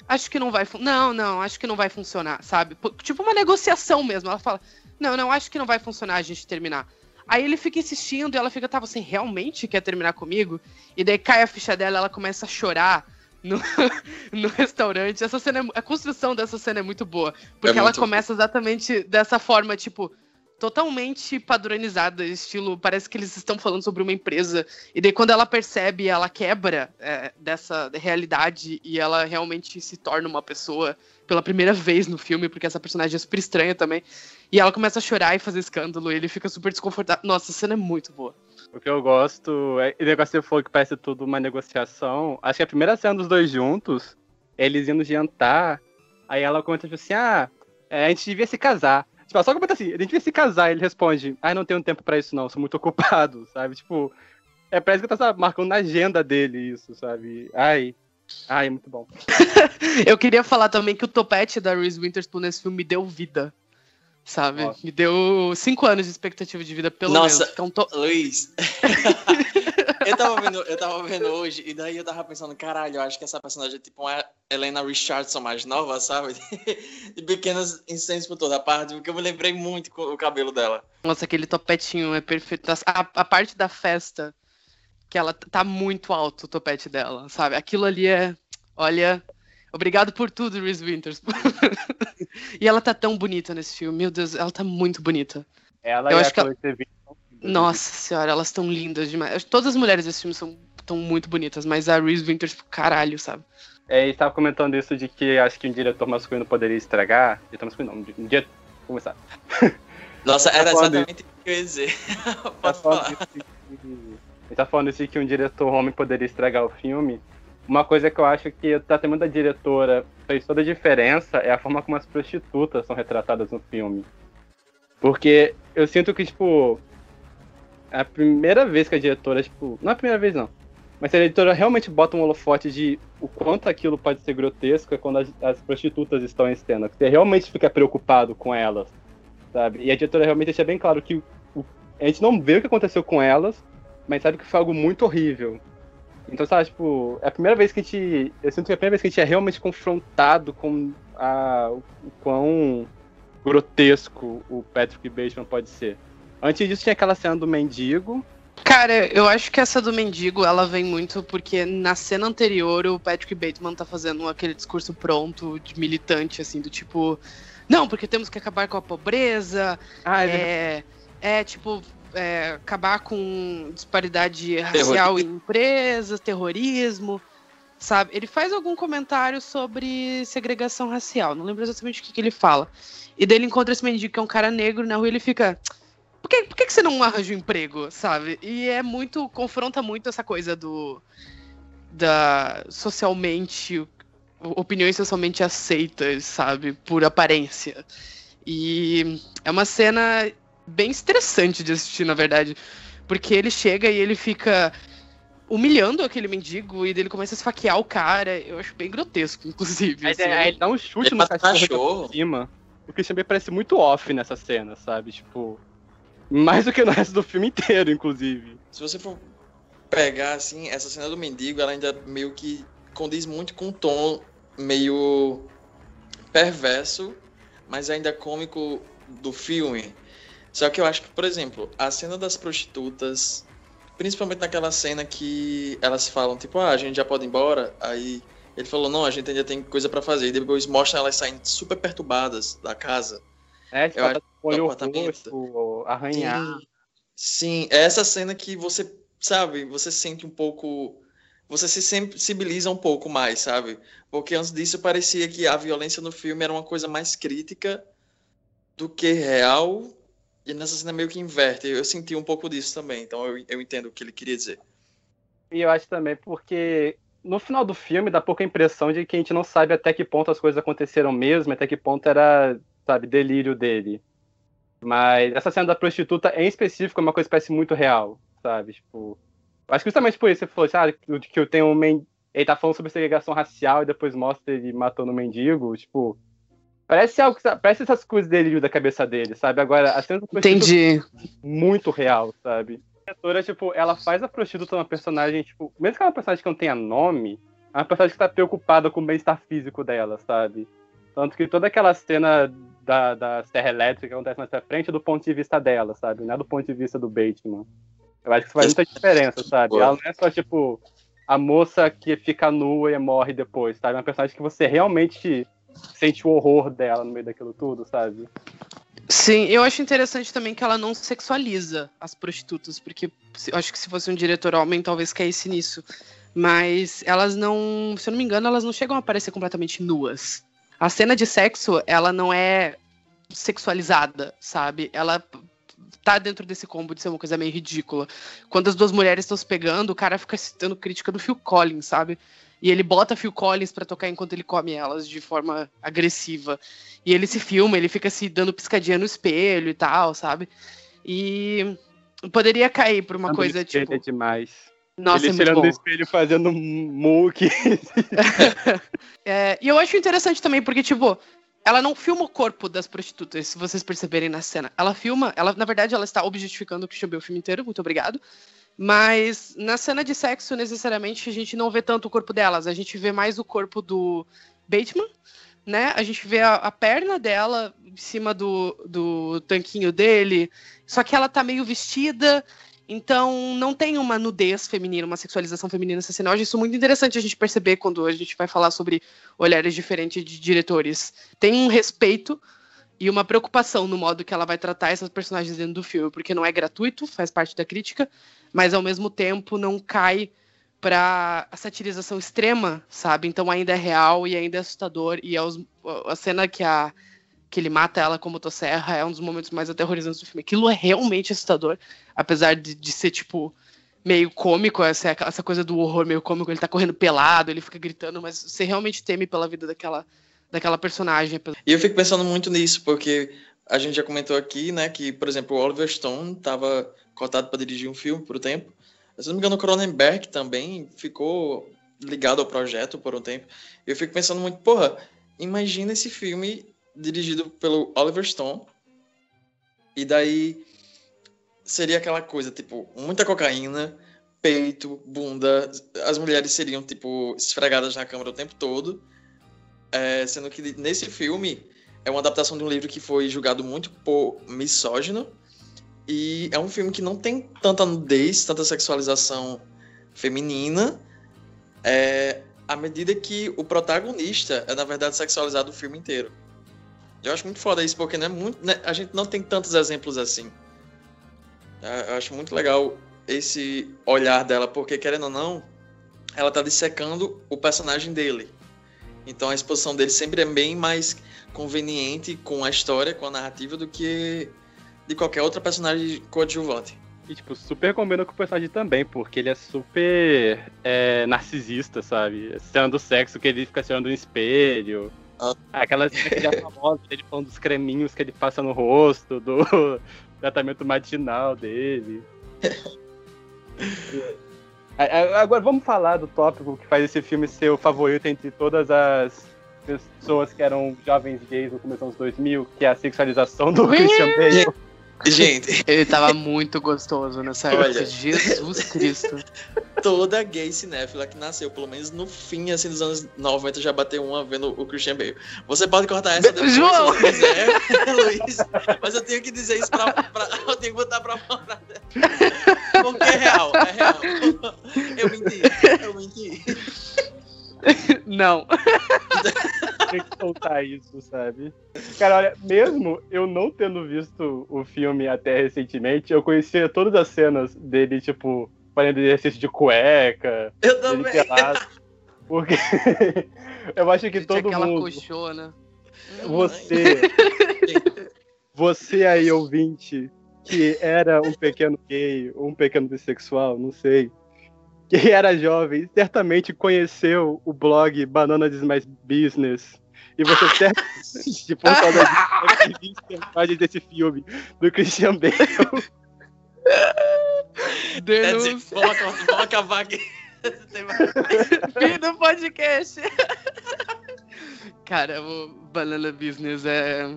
acho que não vai, não, não, acho que não vai funcionar, sabe? Tipo uma negociação mesmo. Ela fala, não, não, acho que não vai funcionar a gente terminar. Aí ele fica insistindo e ela fica, tá, você realmente quer terminar comigo? E daí cai a ficha dela, ela começa a chorar no, no restaurante. Essa cena, é, a construção dessa cena é muito boa. Porque é ela começa exatamente dessa forma, tipo, totalmente padronizada, estilo, parece que eles estão falando sobre uma empresa. E daí quando ela percebe, ela quebra é, dessa realidade e ela realmente se torna uma pessoa pela primeira vez no filme, porque essa personagem é super estranha também. E ela começa a chorar e fazer escândalo, e ele fica super desconfortável. Nossa, a cena é muito boa. O que eu gosto é. O negócio que que parece tudo uma negociação. Acho que a primeira cena dos dois juntos, eles indo jantar, aí ela comenta tipo assim: ah, é, a gente devia se casar. Tipo, só comenta assim: a gente devia se casar. Ele responde: ah, não tenho tempo pra isso não, sou muito ocupado, sabe? Tipo, é, parece que tá sabe, marcando na agenda dele isso, sabe? Ai. Ai, muito bom. eu queria falar também que o topete da Reese Witherspoon nesse filme me deu vida sabe? Nossa. Me deu cinco anos de expectativa de vida, pelo Nossa, menos. Então, to... Luiz, eu, tava vendo, eu tava vendo hoje, e daí eu tava pensando, caralho, eu acho que essa personagem é tipo uma Helena Richardson mais nova, sabe? De pequenas incêndios por toda a parte, porque eu me lembrei muito com o cabelo dela. Nossa, aquele topetinho é perfeito. A, a parte da festa, que ela tá muito alto o topete dela, sabe? Aquilo ali é, olha, Obrigado por tudo, Reese Winters. e ela tá tão bonita nesse filme. Meu Deus, ela tá muito bonita. Ela Eu e acho a que ela... Nossa senhora, elas estão lindas demais. Todas as mulheres desse filme são tão muito bonitas, mas a Reese Winters, caralho, sabe? É, e tava comentando isso de que acho que um diretor masculino poderia estragar. Diretor masculino, não, um dia. Começar. Nossa, era exatamente o que eu ia dizer. Pode falar. Ele tá falando isso que um diretor homem poderia estragar o filme. Uma coisa que eu acho que o tratamento da diretora fez toda a diferença é a forma como as prostitutas são retratadas no filme. Porque eu sinto que, tipo, é a primeira vez que a diretora, tipo, não é a primeira vez não, mas a diretora realmente bota um holofote de o quanto aquilo pode ser grotesco é quando as, as prostitutas estão em cena. Você realmente fica preocupado com elas, sabe? E a diretora realmente deixa bem claro que o, a gente não vê o que aconteceu com elas, mas sabe que foi algo muito horrível. Então, sabe, tipo, é a primeira vez que a gente. Eu sinto que é a primeira vez que a gente é realmente confrontado com a, o quão grotesco o Patrick Bateman pode ser. Antes disso tinha aquela cena do mendigo. Cara, eu acho que essa do mendigo, ela vem muito porque na cena anterior o Patrick Bateman tá fazendo aquele discurso pronto de militante, assim, do tipo. Não, porque temos que acabar com a pobreza. Ah, é, é, é tipo, é, acabar com disparidade racial em empresas, terrorismo, sabe? Ele faz algum comentário sobre segregação racial, não lembro exatamente o que, que ele fala. E daí ele encontra esse mendigo que é um cara negro na rua e ele fica. Por que, por que, que você não arranja um emprego, sabe? E é muito. confronta muito essa coisa do. da. socialmente. opiniões socialmente aceitas, sabe? Por aparência. E é uma cena bem estressante de assistir, na verdade. Porque ele chega e ele fica humilhando aquele mendigo e ele começa a esfaquear o cara. Eu acho bem grotesco, inclusive. Aí, assim. aí ele dá um chute Ele no cachorro, por cima. O Christian Bale parece muito off nessa cena, sabe? Tipo. Mais do que no resto do filme inteiro, inclusive. Se você for pegar, assim, essa cena do mendigo, ela ainda meio que condiz muito com um tom meio perverso, mas ainda cômico do filme. Só que eu acho que, por exemplo, a cena das prostitutas, principalmente naquela cena que elas falam, tipo, ah, a gente já pode ir embora, aí ele falou, não, a gente ainda tem coisa pra fazer, e depois mostra elas saindo super perturbadas da casa. É, tipo, Eu ela tá com o olho apartamento. roxo, arranhar. Sim, sim, é essa cena que você, sabe, você sente um pouco. Você se sensibiliza um pouco mais, sabe? Porque antes disso parecia que a violência no filme era uma coisa mais crítica do que real. E nessa cena meio que inverte. Eu senti um pouco disso também, então eu, eu entendo o que ele queria dizer. E eu acho também porque no final do filme dá pouca impressão de que a gente não sabe até que ponto as coisas aconteceram mesmo, até que ponto era, sabe, delírio dele. Mas essa cena da prostituta em específico é uma coisa que parece muito real, sabe? Tipo, acho que justamente por isso você falou, sabe, que eu tenho um men... ele tá falando sobre segregação racial e depois mostra ele matando um mendigo, tipo, parece algo, que- parece essas coisas delírio da cabeça dele, sabe? Agora a cena Entendi. muito real, sabe? A diretora, tipo, ela faz a prostituta uma personagem, tipo, mesmo que ela é uma personagem que não tenha nome, é uma personagem que tá preocupada com o bem-estar físico dela, sabe? Tanto que toda aquela cena da, da serra elétrica que acontece mais pra frente é do ponto de vista dela, sabe? Não é do ponto de vista do Bateman. Eu acho que isso faz muita diferença, sabe? Ela não é só, tipo, a moça que fica nua e morre depois, sabe? É uma personagem que você realmente sente o horror dela no meio daquilo tudo, sabe? Sim, eu acho interessante também que ela não sexualiza as prostitutas, porque eu acho que se fosse um diretor homem, talvez caísse nisso. Mas elas não, se eu não me engano, elas não chegam a aparecer completamente nuas. A cena de sexo, ela não é sexualizada, sabe? Ela tá dentro desse combo de ser uma coisa meio ridícula. Quando as duas mulheres estão se pegando, o cara fica citando crítica do Phil Collins, sabe? E ele bota Phil Collins pra tocar enquanto ele come elas de forma agressiva. E ele se filma, ele fica se dando piscadinha no espelho e tal, sabe? E poderia cair por uma Quando coisa ele tipo. é demais. Nossa, ele é bom. no espelho fazendo um muque. É, e eu acho interessante também, porque, tipo, ela não filma o corpo das prostitutas, se vocês perceberem na cena. Ela filma, ela, na verdade, ela está objetificando o Christian Bale o filme inteiro, muito obrigado. Mas na cena de sexo, necessariamente, a gente não vê tanto o corpo delas, a gente vê mais o corpo do Bateman, né? A gente vê a, a perna dela em cima do, do tanquinho dele, só que ela tá meio vestida, então não tem uma nudez feminina, uma sexualização feminina nessa cena. Eu acho isso muito interessante a gente perceber quando a gente vai falar sobre olhares diferentes de diretores. Tem um respeito e uma preocupação no modo que ela vai tratar essas personagens dentro do filme, porque não é gratuito, faz parte da crítica, mas ao mesmo tempo não cai para a satirização extrema, sabe? Então ainda é real e ainda é assustador e é os- a cena que a que ele mata ela com motosserra é um dos momentos mais aterrorizantes do filme. Aquilo é realmente assustador, apesar de, de ser tipo meio cômico, essa, essa coisa do horror meio cômico, ele tá correndo pelado, ele fica gritando, mas você realmente teme pela vida daquela daquela personagem. E eu fico pensando muito nisso, porque a gente já comentou aqui, né, que, por exemplo, o Oliver Stone estava cotado para dirigir um filme por um tempo. Se não me engano, o Cronenberg também ficou ligado ao projeto por um tempo. Eu fico pensando muito, porra, imagina esse filme dirigido pelo Oliver Stone. E daí seria aquela coisa, tipo, muita cocaína, peito, bunda. As mulheres seriam, tipo, esfregadas na câmera o tempo todo. É, sendo que nesse filme é uma adaptação de um livro que foi julgado muito por misógino. E é um filme que não tem tanta nudez, tanta sexualização feminina. É, à medida que o protagonista é, na verdade, sexualizado o filme inteiro. Eu acho muito foda isso, porque não é muito, né, a gente não tem tantos exemplos assim. É, Eu acho muito legal esse olhar dela, porque, querendo ou não, ela tá dissecando o personagem dele. Então a exposição dele sempre é bem mais conveniente com a história, com a narrativa, do que de qualquer outra personagem coadjuvante. E, tipo, super combina com o personagem também, porque ele é super é, narcisista, sabe? Cena do sexo que ele fica se olhando no espelho. Ah. Aquela cena que é famosa, ele falando dos creminhos que ele passa no rosto, do tratamento matinal dele. Agora vamos falar do tópico que faz esse filme ser o favorito entre todas as pessoas que eram jovens gays no começo dos anos 2000, que é a sexualização do Christian Bale. Gente, Ele tava muito gostoso nessa época. Olha. Jesus Cristo. toda gay cinéfila que nasceu, pelo menos no fim assim, dos anos 90, já bateu uma vendo o Christian Bale. Você pode cortar essa depois João! se você quiser, Luiz. Mas eu tenho que dizer isso pra. pra- eu tenho que botar pra fora. Porque é real, é real. Eu menti, eu menti. Não. tem que soltar isso, sabe? Cara, olha, mesmo eu não tendo visto o filme até recentemente, eu conhecia todas as cenas dele, tipo, fazendo exercício de cueca, Eu também. pelado. Porque eu acho que Gente, todo aquela mundo. coxona. Você. Você aí, ouvinte, que era um pequeno gay, ou um pequeno bissexual, não sei. Que era jovem, certamente conheceu o blog Banana is My Business. E você certamente, visto imagens desse filme, do Christian Bale. Denúncia. vamos, acabar- vamos acabar aqui. Fim do podcast. Cara, o Banana Business é.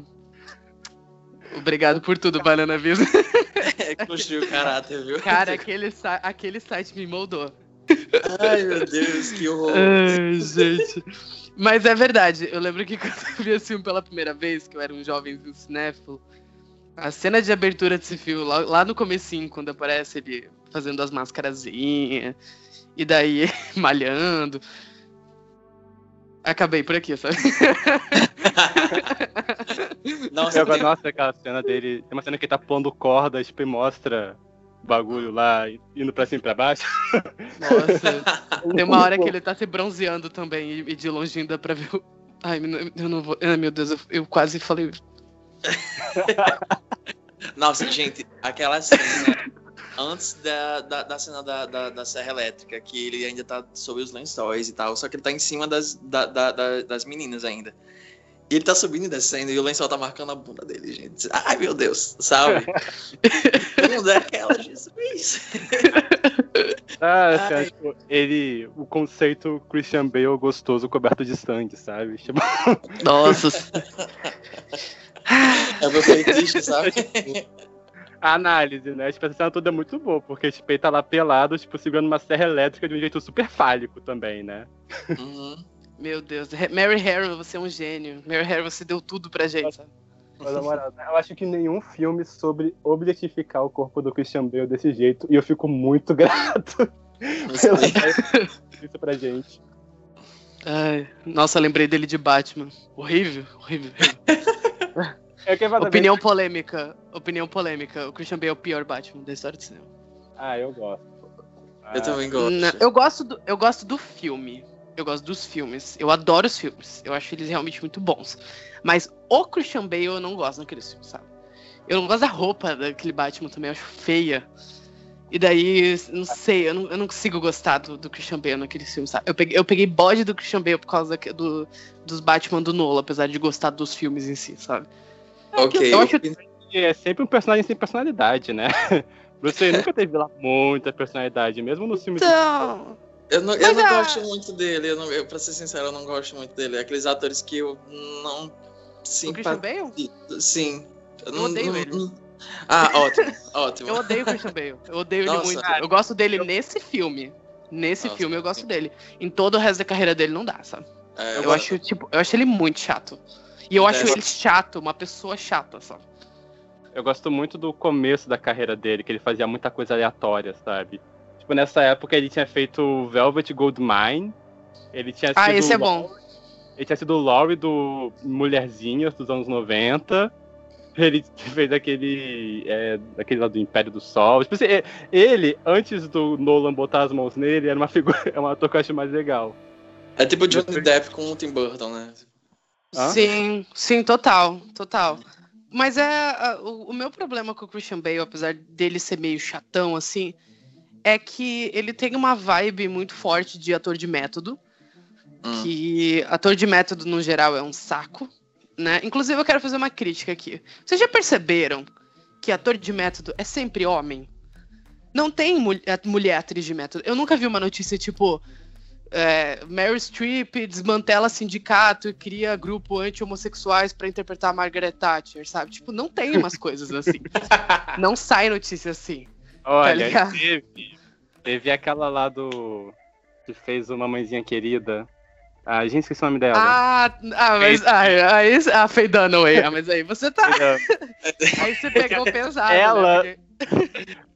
Obrigado por tudo, Banana Business. É, construiu o caráter, viu? Cara, aquele, aquele site me moldou. Ai, meu Deus, que horror. Ai, gente. Mas é verdade, eu lembro que quando eu vi esse filme pela primeira vez, que eu era um jovenzinho cinéfilo, a cena de abertura desse filme, lá, lá no comecinho, quando aparece ele fazendo as máscarazinhas, e daí malhando. Acabei por aqui, sabe? Nossa, Eu Nossa, aquela cena dele. Tem uma cena que ele tá pondo cordas tipo, e mostra bagulho lá, indo pra cima e pra baixo. Nossa. Tem uma hora que ele tá se bronzeando também, e, de longe dá pra ver o. Ai, eu não vou. Ai, meu Deus, eu, eu quase falei. Nossa, gente, aquela cena antes da, da, da cena da, da, da serra elétrica, que ele ainda tá sob os lençóis e tal, só que ele tá em cima das, da, da- da- das meninas ainda. E ele tá subindo e descendo e o lençol tá marcando a bunda dele, gente. Ai, meu Deus, sabe? Bunda é aquela, Jesus. Ah, assim, Ai. tipo, ele. O conceito Christian Bale gostoso coberto de sangue, sabe? Tipo, Nossa. É meu feitiço, sabe? a análise, né? Tipo, essa cena toda é muito boa, porque tipo, ele tá lá pelado, tipo, segurando uma serra elétrica de um jeito super fálico também, né? Uhum. Meu Deus, Mary Harrow, você é um gênio. Mary Harrow, você deu tudo pra gente. sabe? Mas, na moral, eu acho que nenhum filme sobre objetificar o corpo do Christian Bale desse jeito, e eu fico muito grato pela isso pra gente. Ai, nossa, lembrei dele de Batman. Horrível, horrível. horrível. É que exatamente- Opinião polêmica. Opinião polêmica. O Christian Bale é o pior Batman da história do cinema. Ah, eu gosto. Eu também gosto. Não, eu, gosto do, eu gosto do filme. Eu gosto dos filmes. Eu adoro os filmes. Eu acho eles realmente muito bons. Mas o Christian Bale eu não gosto naqueles filmes, sabe? Eu não gosto da roupa daquele Batman também, eu acho feia. E daí, não sei, eu não, eu não consigo gostar do, do Christian Bale naquele filme, sabe? Eu peguei, eu peguei bode do Christian Bale por causa da- do, dos Batman do Nolan, apesar de gostar dos filmes em si, sabe? Ok. eu acho- E é sempre um personagem sem personalidade, né? Wayne nunca teve lá muita personalidade, mesmo nos filmes. Então. Eu não, eu não a- gosto muito dele, eu, não, eu, pra ser sincero, eu não gosto muito dele. Aqueles atores que eu não O Christian. Bale? Sim. Eu, Eu odeio ele. Ah, ótimo, ótimo. Eu odeio o Christian Bale. Eu odeio ele Nossa. muito. Eu gosto dele nesse filme. Nesse Nossa, filme eu gosto sim. dele. Em todo o resto da carreira dele não dá, sabe? É, Eu, gosto- acho, tipo, eu acho ele muito chato. E eu acho É. ele chato, uma pessoa chata, sabe? Eu gosto muito do começo da carreira dele, que ele fazia muita coisa aleatória, sabe? Tipo, nessa época ele tinha feito Velvet Goldmine. Ele tinha Ah, sido esse é o bom. Ele tinha sido o Laurie do Mulherzinhas dos anos 90. ele fez aquele. É, aquele lá do Império do Sol. Tipo assim, é- ele, antes do Nolan botar as mãos nele, era uma figura. É uma ator que eu acho mais legal. É tipo Johnny Depp com o Tim Burton, né? Hã? Sim, sim, total, total. Mas é o, o meu problema com o Christian Bale, apesar dele ser meio chatão assim, é que ele tem uma vibe muito forte de ator de método, Hum. que ator de método no geral é um saco, né? Inclusive eu quero fazer uma crítica aqui. Vocês já perceberam que ator de método é sempre homem? Não tem mul- a- mulher atriz de método. Eu nunca vi uma notícia tipo é, Meryl Streep desmantela sindicato e cria grupo anti-homossexuais pra interpretar Margaret Thatcher, sabe? Tipo, não tem umas coisas assim. não sai notícia assim. Olha, ligado? teve. Teve aquela lá do. Que fez uma mãezinha querida. Ah, a gente esqueci o nome dela. Ah, ah mas aí, aí, ah, Faye Dunaway, ah, mas aí você tá, aí você pegou pesado, Ela- né? Porque-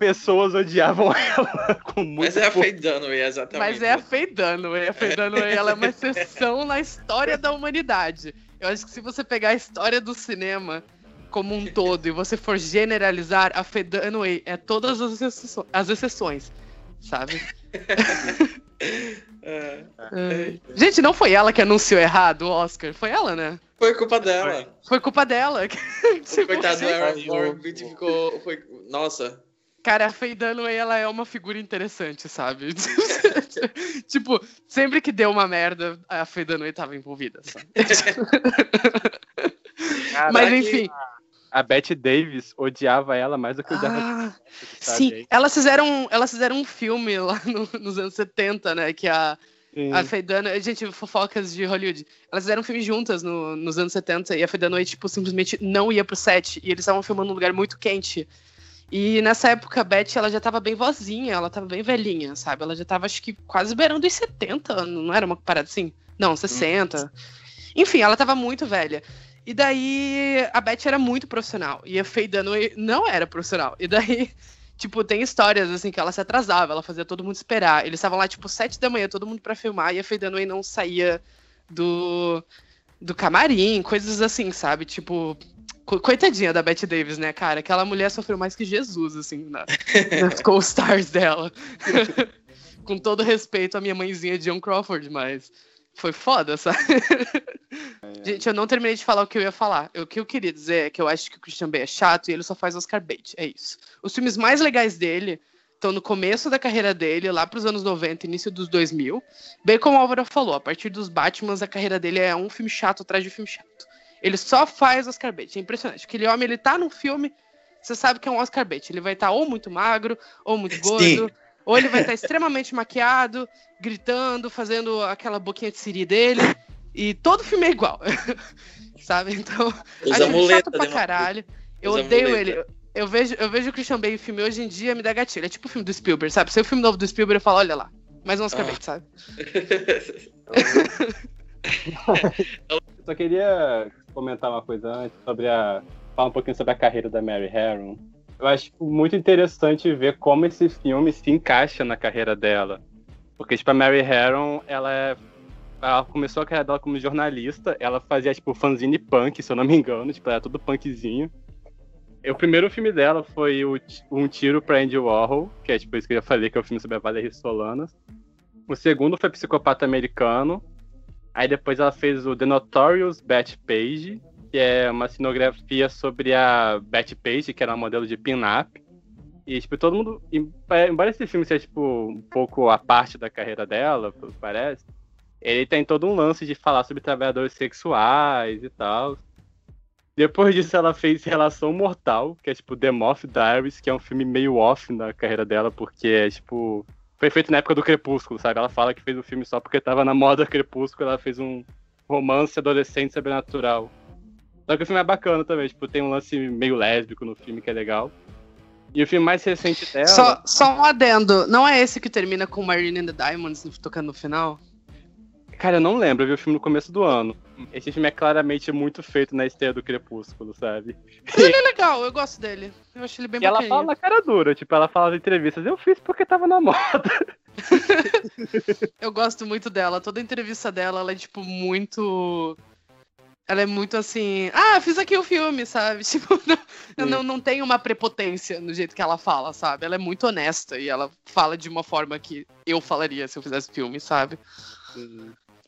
Pessoas odiavam ela com muito. Mas é a. Faye Dunaway, exatamente. Mas é a Faye Dunaway, a Faye Dunaway, ela é uma exceção na história da humanidade. Eu acho que se você pegar a história do cinema como um todo e você for generalizar, a Faye Dunaway é todas as, exceço- as exceções, sabe? É. É. Gente, não foi ela que anunciou errado o Oscar, foi ela, né? Foi culpa dela. Foi culpa dela. Tipo, Coitado do Aaron Beatty ficou. Foi... Nossa. Cara, a Faye Dunaway, ela é uma figura interessante, sabe? tipo, sempre que deu uma merda, a Faye Dunaway tava envolvida, sabe? Mas enfim. A Bette Davis odiava ela mais do que odiava Ah, sim, elas fizeram, elas fizeram um filme lá no- nos anos 70, né? Que a, Sim. a Dunaway... Gente, fofocas de Hollywood. Elas fizeram um filme juntas no- nos anos 70 e a Dunaway, tipo, simplesmente não ia pro set. E eles estavam filmando num lugar muito quente. E nessa época, a Beth, ela já tava bem vozinha, ela tava bem velhinha, sabe? Ela já tava, acho que, quase beirando os 70, não era uma parada assim? Não, 60. Enfim, ela tava muito velha. E daí, a Beth era muito profissional. E a Dunaway não era profissional. E daí, tipo, tem histórias, assim, que ela se atrasava, ela fazia todo mundo esperar. Eles estavam lá, tipo, sete da manhã, todo mundo pra filmar, e a Dunaway não saía do, do camarim, coisas assim, sabe? Tipo, co- coitadinha da Bette Davis, né, cara? Aquela mulher sofreu mais que Jesus, assim, na, nas co-stars dela. Com todo respeito à minha mãezinha John Crawford, mas foi foda, sabe? Gente, eu não terminei de falar o que eu ia falar. O que eu queria dizer é que eu acho que o Christian Bale é chato e ele só faz Oscar bait. É isso. Os filmes mais legais dele estão no começo da carreira dele, lá pros anos 90, início dos 2000. Bem como o Álvaro falou, a partir dos Batmans, a carreira dele é um filme chato atrás de filme chato. Ele só faz Oscar bait. É impressionante. Aquele homem, ele tá num filme, você sabe que é um Oscar bait. Ele vai estar ou muito magro, ou muito gordo, ou ele vai estar extremamente maquiado, gritando, fazendo aquela boquinha de siri dele. E todo filme é igual. Sabe? Então, Usa acho ele muleta. chato pra né, caralho. Eu odeio muleta. ele. Eu vejo, eu vejo o Christian Bale em filme hoje em dia, me dá gatilho. É tipo o filme do Spielberg, sabe? Se é o filme novo do Spielberg, eu falo, olha lá. Mais um Oscar Ah. sabe? Só queria comentar uma coisa antes sobre a. falar um pouquinho sobre a carreira da Mary Harron. Eu acho muito interessante ver como esse filme se encaixa na carreira dela. Porque, tipo, a Mary Harron, ela é. Ela começou a carreira dela como jornalista, ela fazia, tipo, fanzine punk, se eu não me engano, tipo, era tudo punkzinho. O primeiro filme dela foi o Um Tiro pra Andy Warhol, que é, tipo, isso que eu já falei, que é o filme sobre a Valerie Solanas. O segundo foi Psicopata Americano, Aí depois ela fez o The Notorious Betty Page, que é uma cenografia sobre a Betty Page, que era uma modelo de pin-up. E, tipo, todo mundo. é, Embora esse filme seja, tipo, um pouco a parte da carreira dela, parece, ele tem todo um lance de falar sobre trabalhadores sexuais e tal. Depois disso, ela fez Relação Mortal, que é, tipo, The Moth Diaries, que é um filme meio off na carreira dela, porque é, tipo. Foi feito na época do Crepúsculo, sabe? Ela fala que fez o filme só porque tava na moda Crepúsculo, ela fez um romance adolescente sobrenatural. Só que o filme é bacana também, tipo, tem um lance meio lésbico no filme que é legal. E o filme mais recente dela. Só, só um adendo. Não é esse que termina com Marina and the Diamonds tocando no final? Cara, eu não lembro, eu vi o filme no começo do ano. Esse filme é claramente muito feito na esteia do Crepúsculo, sabe? Mas ele é legal, eu gosto dele. Eu acho ele bem E ela fala na cara dura, tipo, ela fala nas entrevistas, eu fiz porque tava na moda. Eu gosto muito dela. Toda entrevista dela, ela é, tipo, muito. Ela é muito assim, ah, fiz aqui o filme, sabe? Tipo, não, não, não tem uma prepotência no jeito que ela fala, sabe? Ela é muito honesta e ela fala de uma forma que eu falaria se eu fizesse filme, sabe?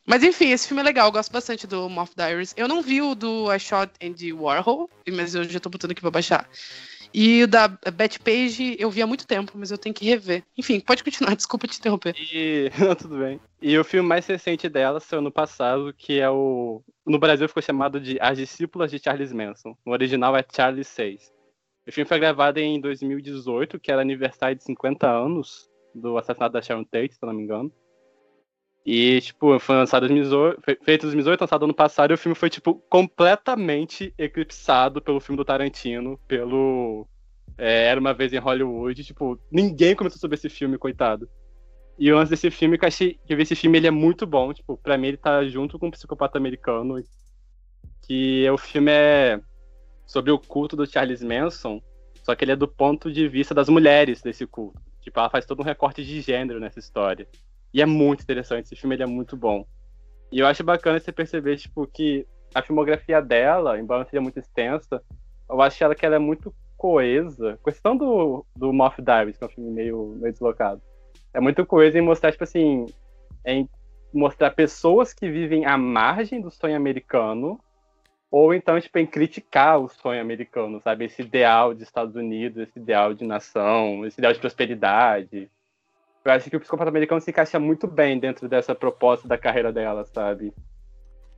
Mas enfim, esse filme é legal, eu gosto bastante do Moth Diaries. Eu não vi o do I Shot Andy Warhol, mas eu já tô botando aqui pra baixar. E o da Betty Page eu vi há muito tempo, mas eu tenho que rever. Enfim, pode continuar, desculpa te interromper. E. Não, tudo bem. E o filme mais recente dela saiu no passado, que é o. No Brasil ficou chamado de As Discípulas de Charles Manson. No original é Charlie 6. O filme foi gravado em 2018, que era aniversário de 50 anos do assassinato da Sharon Tate, se não me engano. E, tipo, foi lançado em 2018, foi feito em 2018, lançado ano passado, e o filme foi, tipo, completamente eclipsado pelo filme do Tarantino, pelo é, Era Uma Vez em Hollywood. Tipo, ninguém comentou sobre esse filme, coitado. E lance desse filme, que achei que eu vi esse filme, ele é muito bom. Tipo, pra mim ele tá junto com o Psicopata Americano. Que o filme é sobre o culto do Charles Manson, só que ele é do ponto de vista das mulheres desse culto. Tipo, ela faz todo um recorte de gênero nessa história. E é muito interessante, esse filme ele é muito bom. E eu acho bacana você perceber, tipo, que a filmografia dela, embora seja muito extensa, eu acho ela que ela é muito coesa. Questão do, do Moth Diaries, que é um filme meio, meio deslocado. É muito coesa em mostrar, tipo assim, em mostrar pessoas que vivem à margem do sonho americano, ou então, tipo, em criticar o sonho americano, sabe? Esse ideal de Estados Unidos, esse ideal de nação, esse ideal de prosperidade. Eu acho que o psicopata americano se encaixa muito bem dentro dessa proposta da carreira dela, sabe?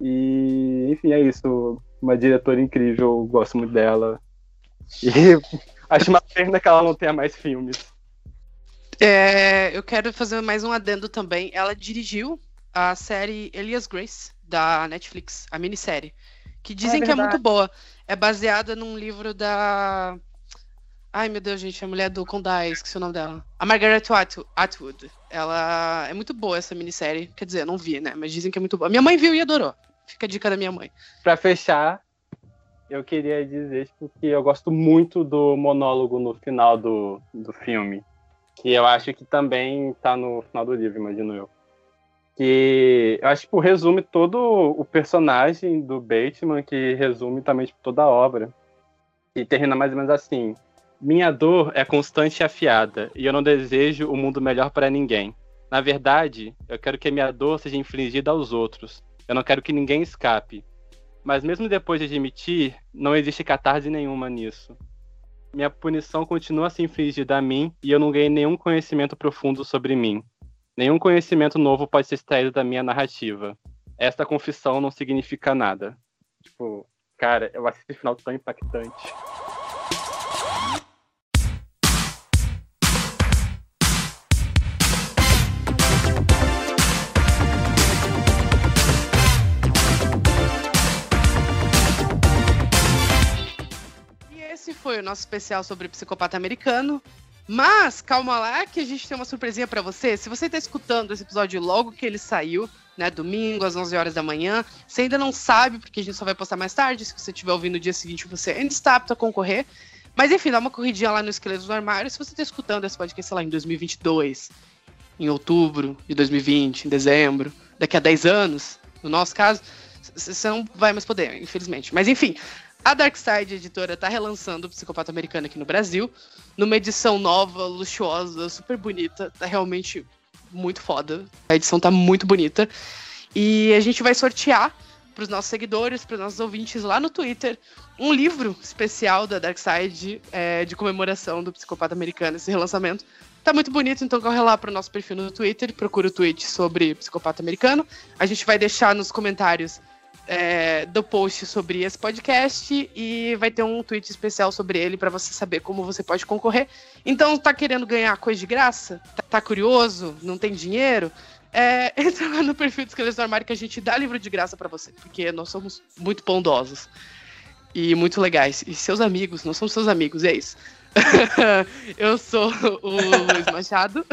E, enfim, é isso. Uma diretora incrível, gosto muito dela. E acho uma pena que ela não tenha mais filmes. É, eu quero fazer mais um adendo também. Ela dirigiu a série Elias Grace, da Netflix, a minissérie. Que dizem que é muito boa. É baseada num livro da. Ai, meu Deus, gente, a mulher do Condai, esqueci o nome dela. A Margaret Atwood. Ela é muito boa essa minissérie. Quer dizer, não vi, né? Mas dizem que é muito boa. Minha mãe viu e adorou. Fica a dica da minha mãe. Pra fechar, eu queria dizer tipo, que eu gosto muito do monólogo no final do, do filme. Que eu acho que também tá no final do livro, imagino eu. Que eu acho que tipo, resume todo o personagem do Bateman, que resume também tipo, toda a obra. E termina mais ou menos assim. Minha dor é constante e afiada, e eu não desejo o mundo melhor para ninguém. Na verdade, eu quero que a minha dor seja infligida aos outros. Eu não quero que ninguém escape. Mas mesmo depois de admitir, não existe catarse nenhuma nisso. Minha punição continua a ser infligida a mim e eu não ganhei nenhum conhecimento profundo sobre mim. Nenhum conhecimento novo pode ser extraído da minha narrativa. Esta confissão não significa nada. Tipo, cara, eu acho esse final tão impactante. Foi o nosso especial sobre psicopata americano. Mas calma lá que a gente tem uma surpresinha pra você. Se você tá escutando esse episódio logo que ele saiu, né, domingo às 11 horas da manhã, você ainda não sabe porque a gente só vai postar mais tarde. Se você estiver ouvindo no dia seguinte, você ainda está apto a concorrer. Mas enfim, dá uma corridinha lá no Esqueletos do Armário. Se você tá escutando esse podcast, sei lá, em 2022, em outubro de 2020, em dezembro, daqui a 10 anos, no nosso caso, você não vai mais poder, infelizmente. Mas enfim, a Darkside Editora tá relançando o Psicopata Americano aqui no Brasil, numa edição nova, luxuosa, super bonita. Tá realmente muito foda. A edição tá muito bonita. E a gente vai sortear pros nossos seguidores, pros nossos ouvintes lá no Twitter, um livro especial da Darkside é, de comemoração do Psicopata Americano, esse relançamento. Tá muito bonito, então corre lá pro nosso perfil no Twitter, procura o tweet sobre Psicopata Americano. A gente vai deixar nos comentários é, do post sobre esse podcast e vai ter um tweet especial sobre ele para você saber como você pode concorrer. Então, tá querendo ganhar coisa de graça? Tá, tá curioso? Não tem dinheiro? É, entra lá no perfil do Esqueletos do Armário que a gente dá livro de graça para você, porque nós somos muito bondosos e muito legais. E seus amigos, nós somos seus amigos, é isso. Eu sou o Luiz Machado.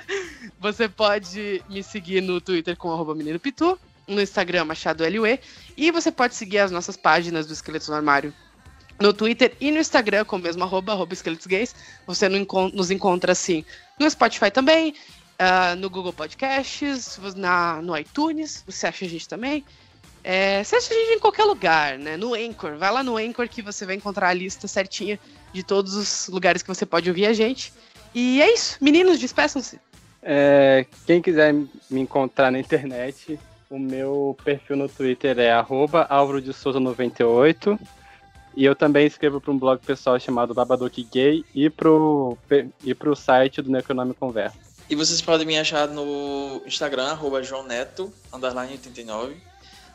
Você pode me seguir no Twitter com arroba menino Pitu, no Instagram Machado LUE, e você pode seguir as nossas páginas do Esqueletos no Armário no Twitter e no Instagram com o mesmo arroba, arroba esqueletos gays. Você nos encontra assim no Spotify também, ah, no Google Podcasts, na, no iTunes, você acha a gente também. É, você acha a gente em qualquer lugar, né? No Anchor. Vai lá no Anchor que você vai encontrar a lista certinha de todos os lugares que você pode ouvir a gente. E é isso. Meninos, despeçam-se. É, quem quiser me encontrar na internet, o meu perfil no Twitter é arroba Álvaro de Souza 98. E eu também escrevo para um blog pessoal chamado Babadook Gay e pro, e pro site do Necronome Conversa. E vocês podem me achar no Instagram, arroba João Neto, underline 89.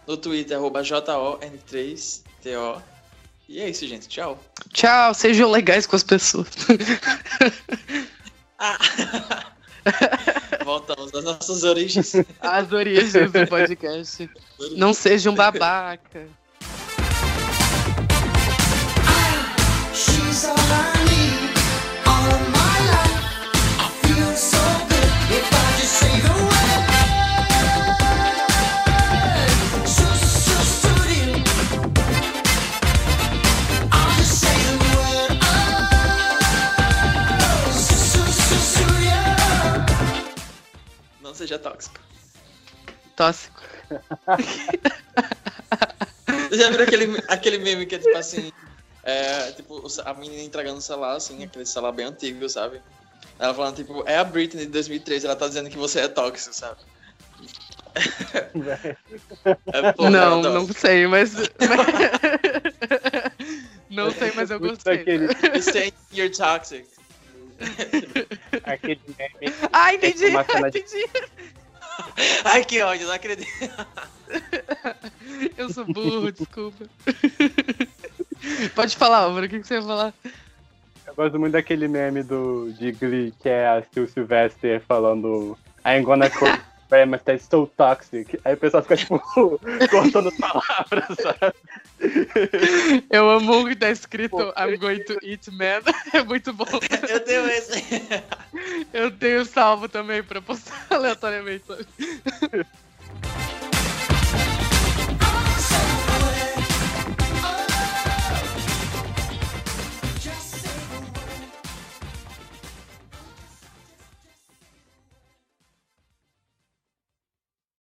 No Twitter, arroba JON3TO. E é isso, gente. Tchau. Tchau, sejam legais com as pessoas. Ah. Voltamos às nossas origens. As origens do podcast. Não seja um babaca. She's all seja tóxico. Tóxico. Você já viu aquele, aquele meme que é tipo assim. É, tipo, a menina entregando o celular, assim, aquele celular bem antigo, sabe? Ela falando, tipo, é a Britney de 2003, ela tá dizendo que você é tóxico, sabe? É, pô, não, cara, não sei, mas. não sei, mas eu gostei. saying you're toxic. Aquele meme Ah, entendi, Uma cena de- entendi. Ai, que ódio, não acredito. Eu sou burro, desculpa. Pode falar, Álvaro, o que que você ia falar? Eu gosto muito daquele meme do, de Glee, que é a Sil Sylvester falando I'm gonna very much that's so toxic. Aí o pessoal fica, tipo, cortando palavras, sabe? Eu amo o que tá escrito I'm going to eat man. É muito bom. Eu tenho esse. Eu tenho salvo também pra postar aleatoriamente. sabe?